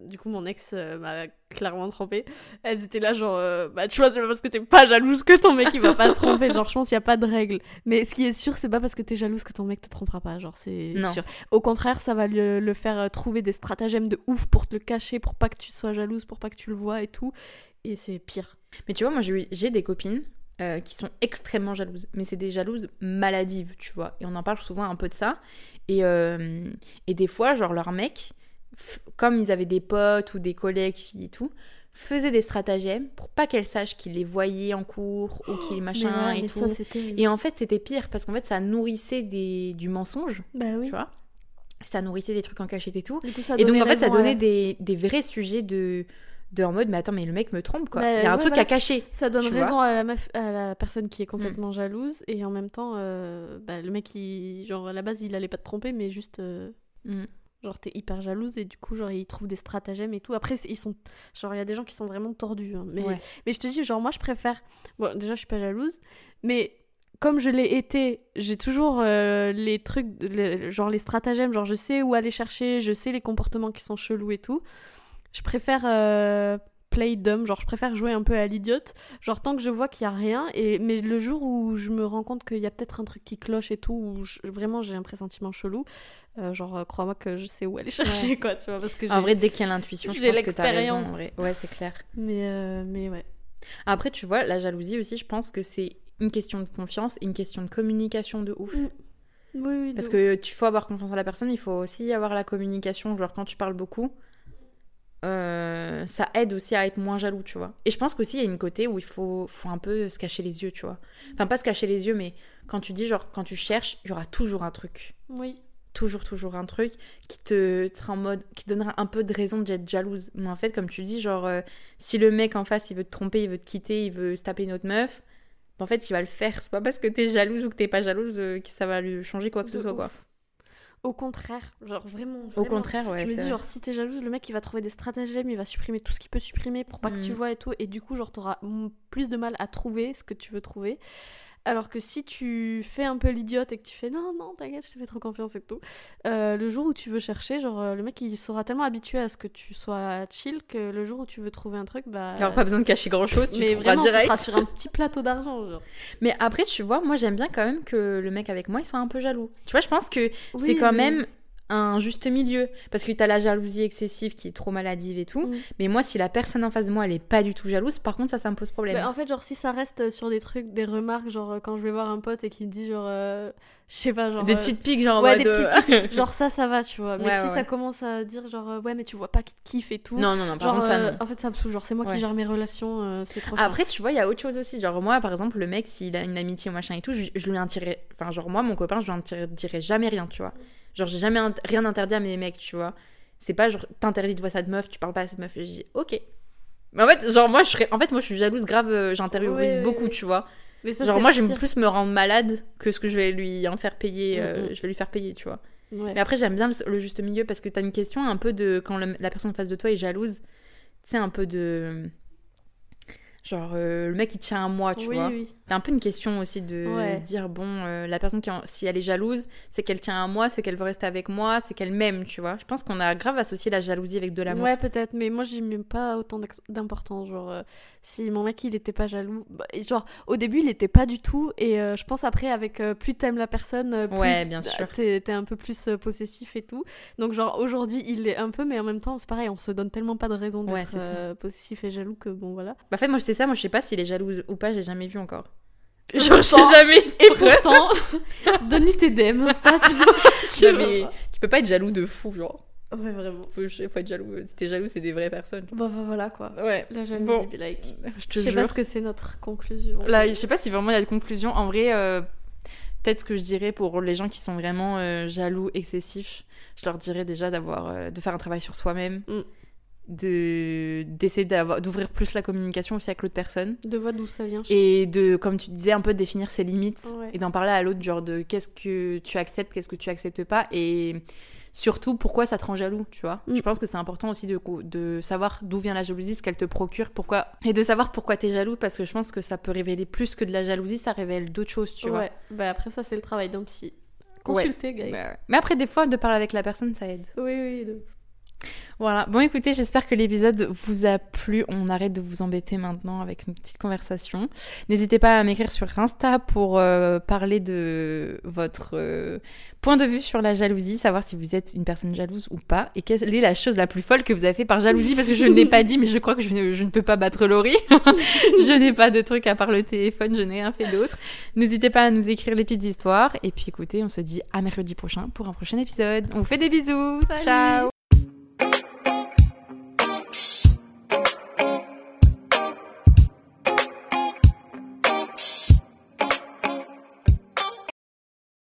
Speaker 2: du coup mon ex euh, m'a clairement trompée, elles étaient là, genre, euh, bah tu vois, c'est pas parce que t'es pas jalouse que ton mec il va pas te tromper. Genre, je pense qu'il y a pas de règle. Mais ce qui est sûr, c'est pas parce que t'es jalouse que ton mec te trompera pas. Genre, c'est sûr. Au contraire, ça va le, le faire euh, trouver des stratagèmes de ouf pour te le cacher, pour pas que tu sois jalouse, pour pas que tu le vois et tout. Et c'est pire.
Speaker 1: Mais tu vois, moi, j'ai des copines euh, qui sont extrêmement jalouses. Mais c'est des jalouses maladives, tu vois. Et on en parle souvent un peu de ça. Et, euh, et des fois, genre, leurs mecs, comme ils avaient des potes ou des collègues, filles et tout, faisaient des stratagèmes pour pas qu'elles sachent qu'ils les voyaient en cours ou qu'ils machin
Speaker 2: ouais,
Speaker 1: et tout.
Speaker 2: ça,
Speaker 1: et en fait, c'était pire parce qu'en fait, ça nourrissait des, du mensonge,
Speaker 2: Bah oui.
Speaker 1: tu vois. Ça nourrissait des trucs en cachette et tout.
Speaker 2: Coup,
Speaker 1: Et donc, en fait, ça
Speaker 2: raison
Speaker 1: donnait des, des vrais sujets de, de en mode, mais attends, mais le mec me trompe, quoi.
Speaker 2: Bah,
Speaker 1: Il y a un
Speaker 2: ouais,
Speaker 1: truc à cacher.
Speaker 2: Ça donne raison à la, meuf, à la personne qui est
Speaker 1: Mm.
Speaker 2: complètement jalouse et en même temps, euh, bah, le mec, il, genre à la base, il allait pas te tromper, mais juste, euh,
Speaker 1: Mm.
Speaker 2: genre t'es hyper jalouse et du coup, genre il trouve des stratagèmes et tout. Après, ils sont, genre il y a des gens qui sont vraiment tordus. hein, mais,
Speaker 1: Ouais.
Speaker 2: mais je te dis, genre moi, je préfère. Bon, déjà, je suis pas jalouse, mais comme je l'ai été, j'ai toujours euh, les trucs, genre les stratagèmes, genre je sais où aller chercher, je sais les comportements qui sont chelous et tout. Je préfère euh, play dumb, genre je préfère jouer un peu à l'idiote, genre tant que je vois qu'il y a rien, et mais le jour où je me rends compte qu'il y a peut-être un truc qui cloche et tout, où je- vraiment j'ai un pressentiment chelou, euh, genre euh, crois-moi que je sais où aller chercher quoi, tu vois, parce que.
Speaker 1: En vrai, dès qu'il y a l'intuition, je pense que t'as raison. en vrai. Ouais, c'est clair.
Speaker 2: Mais, euh, mais ouais.
Speaker 1: Après, tu vois, la jalousie aussi, je pense que c'est une question de confiance une question de communication de ouf.
Speaker 2: Mm. Oui, oui.
Speaker 1: Parce que tu faut avoir confiance en la personne, il faut aussi avoir la communication. Genre, quand tu parles beaucoup, euh, ça aide aussi à être moins jaloux, tu vois. Et je pense qu'aussi, il y a une côté où il faut, faut un peu se cacher les yeux, tu vois. Enfin, pas se cacher les yeux, mais quand tu dis, genre, quand tu cherches, il y aura toujours un truc.
Speaker 2: Oui.
Speaker 1: toujours toujours un truc qui te sera en mode qui te donnera un peu de raison d'être jalouse mais en fait comme tu dis genre euh, si le mec en face il veut te tromper il veut te quitter il veut se taper une autre meuf en fait il va le faire c'est pas parce que t'es jalouse ou que t'es pas jalouse euh, que ça va lui changer quoi que ce soit
Speaker 2: ouf.
Speaker 1: quoi
Speaker 2: Au contraire, genre vraiment.
Speaker 1: au contraire ouais
Speaker 2: je me
Speaker 1: c'est
Speaker 2: dis,
Speaker 1: vrai.
Speaker 2: genre, si t'es jalouse, le mec il va trouver des stratagèmes, il va supprimer tout ce qu'il peut supprimer pour pas que tu
Speaker 1: Mm.
Speaker 2: vois et tout. Et du coup, genre, t'auras plus de mal à trouver ce que tu veux trouver. Alors que si tu fais un peu l'idiote et que tu fais non, non, t'inquiète, je te fais trop confiance et tout, euh, le jour où tu veux chercher, genre, euh, le mec il sera tellement habitué à ce que tu sois chill que le jour où tu veux trouver un truc, bah.
Speaker 1: alors pas besoin de cacher grand chose tu
Speaker 2: mais
Speaker 1: trouveras
Speaker 2: vraiment,
Speaker 1: direct
Speaker 2: sera sur un petit plateau d'argent, genre.
Speaker 1: mais après tu vois moi j'aime bien quand même que le mec avec moi il soit un peu jaloux tu vois je pense que c'est quand même un juste milieu parce que t'as la jalousie excessive qui est trop maladive et tout
Speaker 2: Mm.
Speaker 1: mais moi si la personne en face de moi elle est pas du tout jalouse par contre ça ça me pose problème
Speaker 2: Bah, en fait, genre, si ça reste sur des trucs, des remarques, genre, euh, quand je vais voir un pote et qu'il me dit, genre, euh, je sais pas, genre.
Speaker 1: des
Speaker 2: euh,
Speaker 1: petites piques genre en
Speaker 2: ouais, des
Speaker 1: euh,
Speaker 2: petites Genre, ça, ça va, tu vois. Mais
Speaker 1: Ouais,
Speaker 2: si
Speaker 1: ouais,
Speaker 2: ça commence à dire, genre, euh, ouais, mais tu vois pas qu'il te kiffe et tout.
Speaker 1: non non non par
Speaker 2: genre,
Speaker 1: contre ça
Speaker 2: euh, en fait, ça me saoule. Genre, c'est moi qui gère mes relations, euh, c'est trop chiant.
Speaker 1: après tu vois il y a autre chose aussi genre moi par exemple le mec s'il a une amitié ou machin et tout je, je lui indirais enfin genre moi mon copain je lui indirais jamais rien tu vois genre j'ai jamais rien interdit à mes mecs tu vois c'est pas genre t'interdis de voir cette meuf tu parles pas à cette meuf et je dis ok mais en fait genre moi je serais en fait moi je suis jalouse grave euh, j'intériorise
Speaker 2: ouais,
Speaker 1: beaucoup tu vois
Speaker 2: Mais ça,
Speaker 1: genre moi j'aime plus me rendre malade que ce que je vais lui en faire payer euh,
Speaker 2: Mm, mm.
Speaker 1: je vais lui faire payer tu vois
Speaker 2: Ouais.
Speaker 1: mais après, j'aime bien le, le juste milieu parce que t'as une question un peu de. Quand la personne en face de toi est jalouse, tu sais, un peu de. Genre, euh, le mec il tient à moi, tu
Speaker 2: oui,
Speaker 1: vois.
Speaker 2: oui.
Speaker 1: T'as un peu une question aussi de
Speaker 2: Ouais.
Speaker 1: se dire, bon, euh, la personne qui, en- si elle est jalouse, c'est qu'elle tient à moi, c'est qu'elle veut rester avec moi, c'est qu'elle m'aime, tu vois. Je pense qu'on a grave associé la jalousie avec de l'amour.
Speaker 2: Ouais, peut-être, mais moi, j'y mets pas autant d'importance. Genre, euh, si mon mec, il était pas jaloux. bah, genre, au début, il était pas du tout. Et euh, je pense après, avec plus t'aimes la personne, plus
Speaker 1: Ouais, bien sûr.
Speaker 2: T'es un peu plus possessif et tout. Donc, genre, aujourd'hui, il l'est un peu, mais en même temps, c'est pareil, on se donne tellement pas de raison
Speaker 1: Ouais,
Speaker 2: d'être euh, possessif et jaloux que bon, voilà.
Speaker 1: Bah, en fait, moi, je sais ça, moi, je sais pas s'il est jalouse ou pas, j'ai jamais vu encore. Je sais jamais.
Speaker 2: Et pourtant, donne-lui tes DM, Insta, tu vois. tu
Speaker 1: Non, mais
Speaker 2: vois.
Speaker 1: tu peux pas être jaloux de fou, genre.
Speaker 2: Ouais, vraiment.
Speaker 1: Faut, faut être jaloux. Si t'es jaloux, c'est des vraies personnes.
Speaker 2: Bah, bah, voilà, quoi.
Speaker 1: Ouais.
Speaker 2: La jalousie,
Speaker 1: Bon.
Speaker 2: be like.
Speaker 1: Je te
Speaker 2: Je sais pas ce que c'est notre conclusion.
Speaker 1: Là, je sais pas si vraiment il y a de conclusion. En vrai, euh, peut-être que je dirais pour les gens qui sont vraiment euh, jaloux, excessifs, je leur dirais déjà d'avoir, euh, de faire un travail sur soi-même
Speaker 2: Mm.
Speaker 1: De d'essayer d'avoir d'ouvrir plus la communication aussi avec l'autre personne
Speaker 2: De voir d'où ça vient.
Speaker 1: et de comme tu disais un peu définir ses limites
Speaker 2: Ouais.
Speaker 1: et d'en parler à l'autre genre de qu'est-ce que tu acceptes qu'est-ce que tu acceptes pas et surtout pourquoi ça te rend jaloux tu vois?
Speaker 2: Mm.
Speaker 1: je pense que c'est important aussi de, de savoir d'où vient la jalousie ce qu'elle te procure pourquoi et de savoir pourquoi t'es jaloux parce que je pense que ça peut révéler plus que de la jalousie ça révèle d'autres choses tu vois?
Speaker 2: Ouais. Bah après ça c'est le travail d'un psy.
Speaker 1: Ouais.
Speaker 2: Consultez, guys.
Speaker 1: Ouais. mais après des fois de parler avec la personne ça aide
Speaker 2: Oui, oui. de-
Speaker 1: Voilà, bon écoutez, j'espère que l'épisode vous a plu. On arrête de vous embêter maintenant avec une petite conversation. N'hésitez pas à m'écrire sur Insta pour euh, parler de votre euh, point de vue sur la jalousie, savoir si vous êtes une personne jalouse ou pas, et quelle est la chose la plus folle que vous avez fait par jalousie, parce que je ne l'ai pas dit, mais je crois que je ne, je ne peux pas battre Laurie. je n'ai pas de truc à part le téléphone, je n'ai rien fait d'autre. N'hésitez pas à nous écrire les petites histoires, et puis écoutez, on se dit à mercredi prochain pour un prochain épisode. On vous fait des bisous,
Speaker 2: Salut.
Speaker 1: ciao Oh.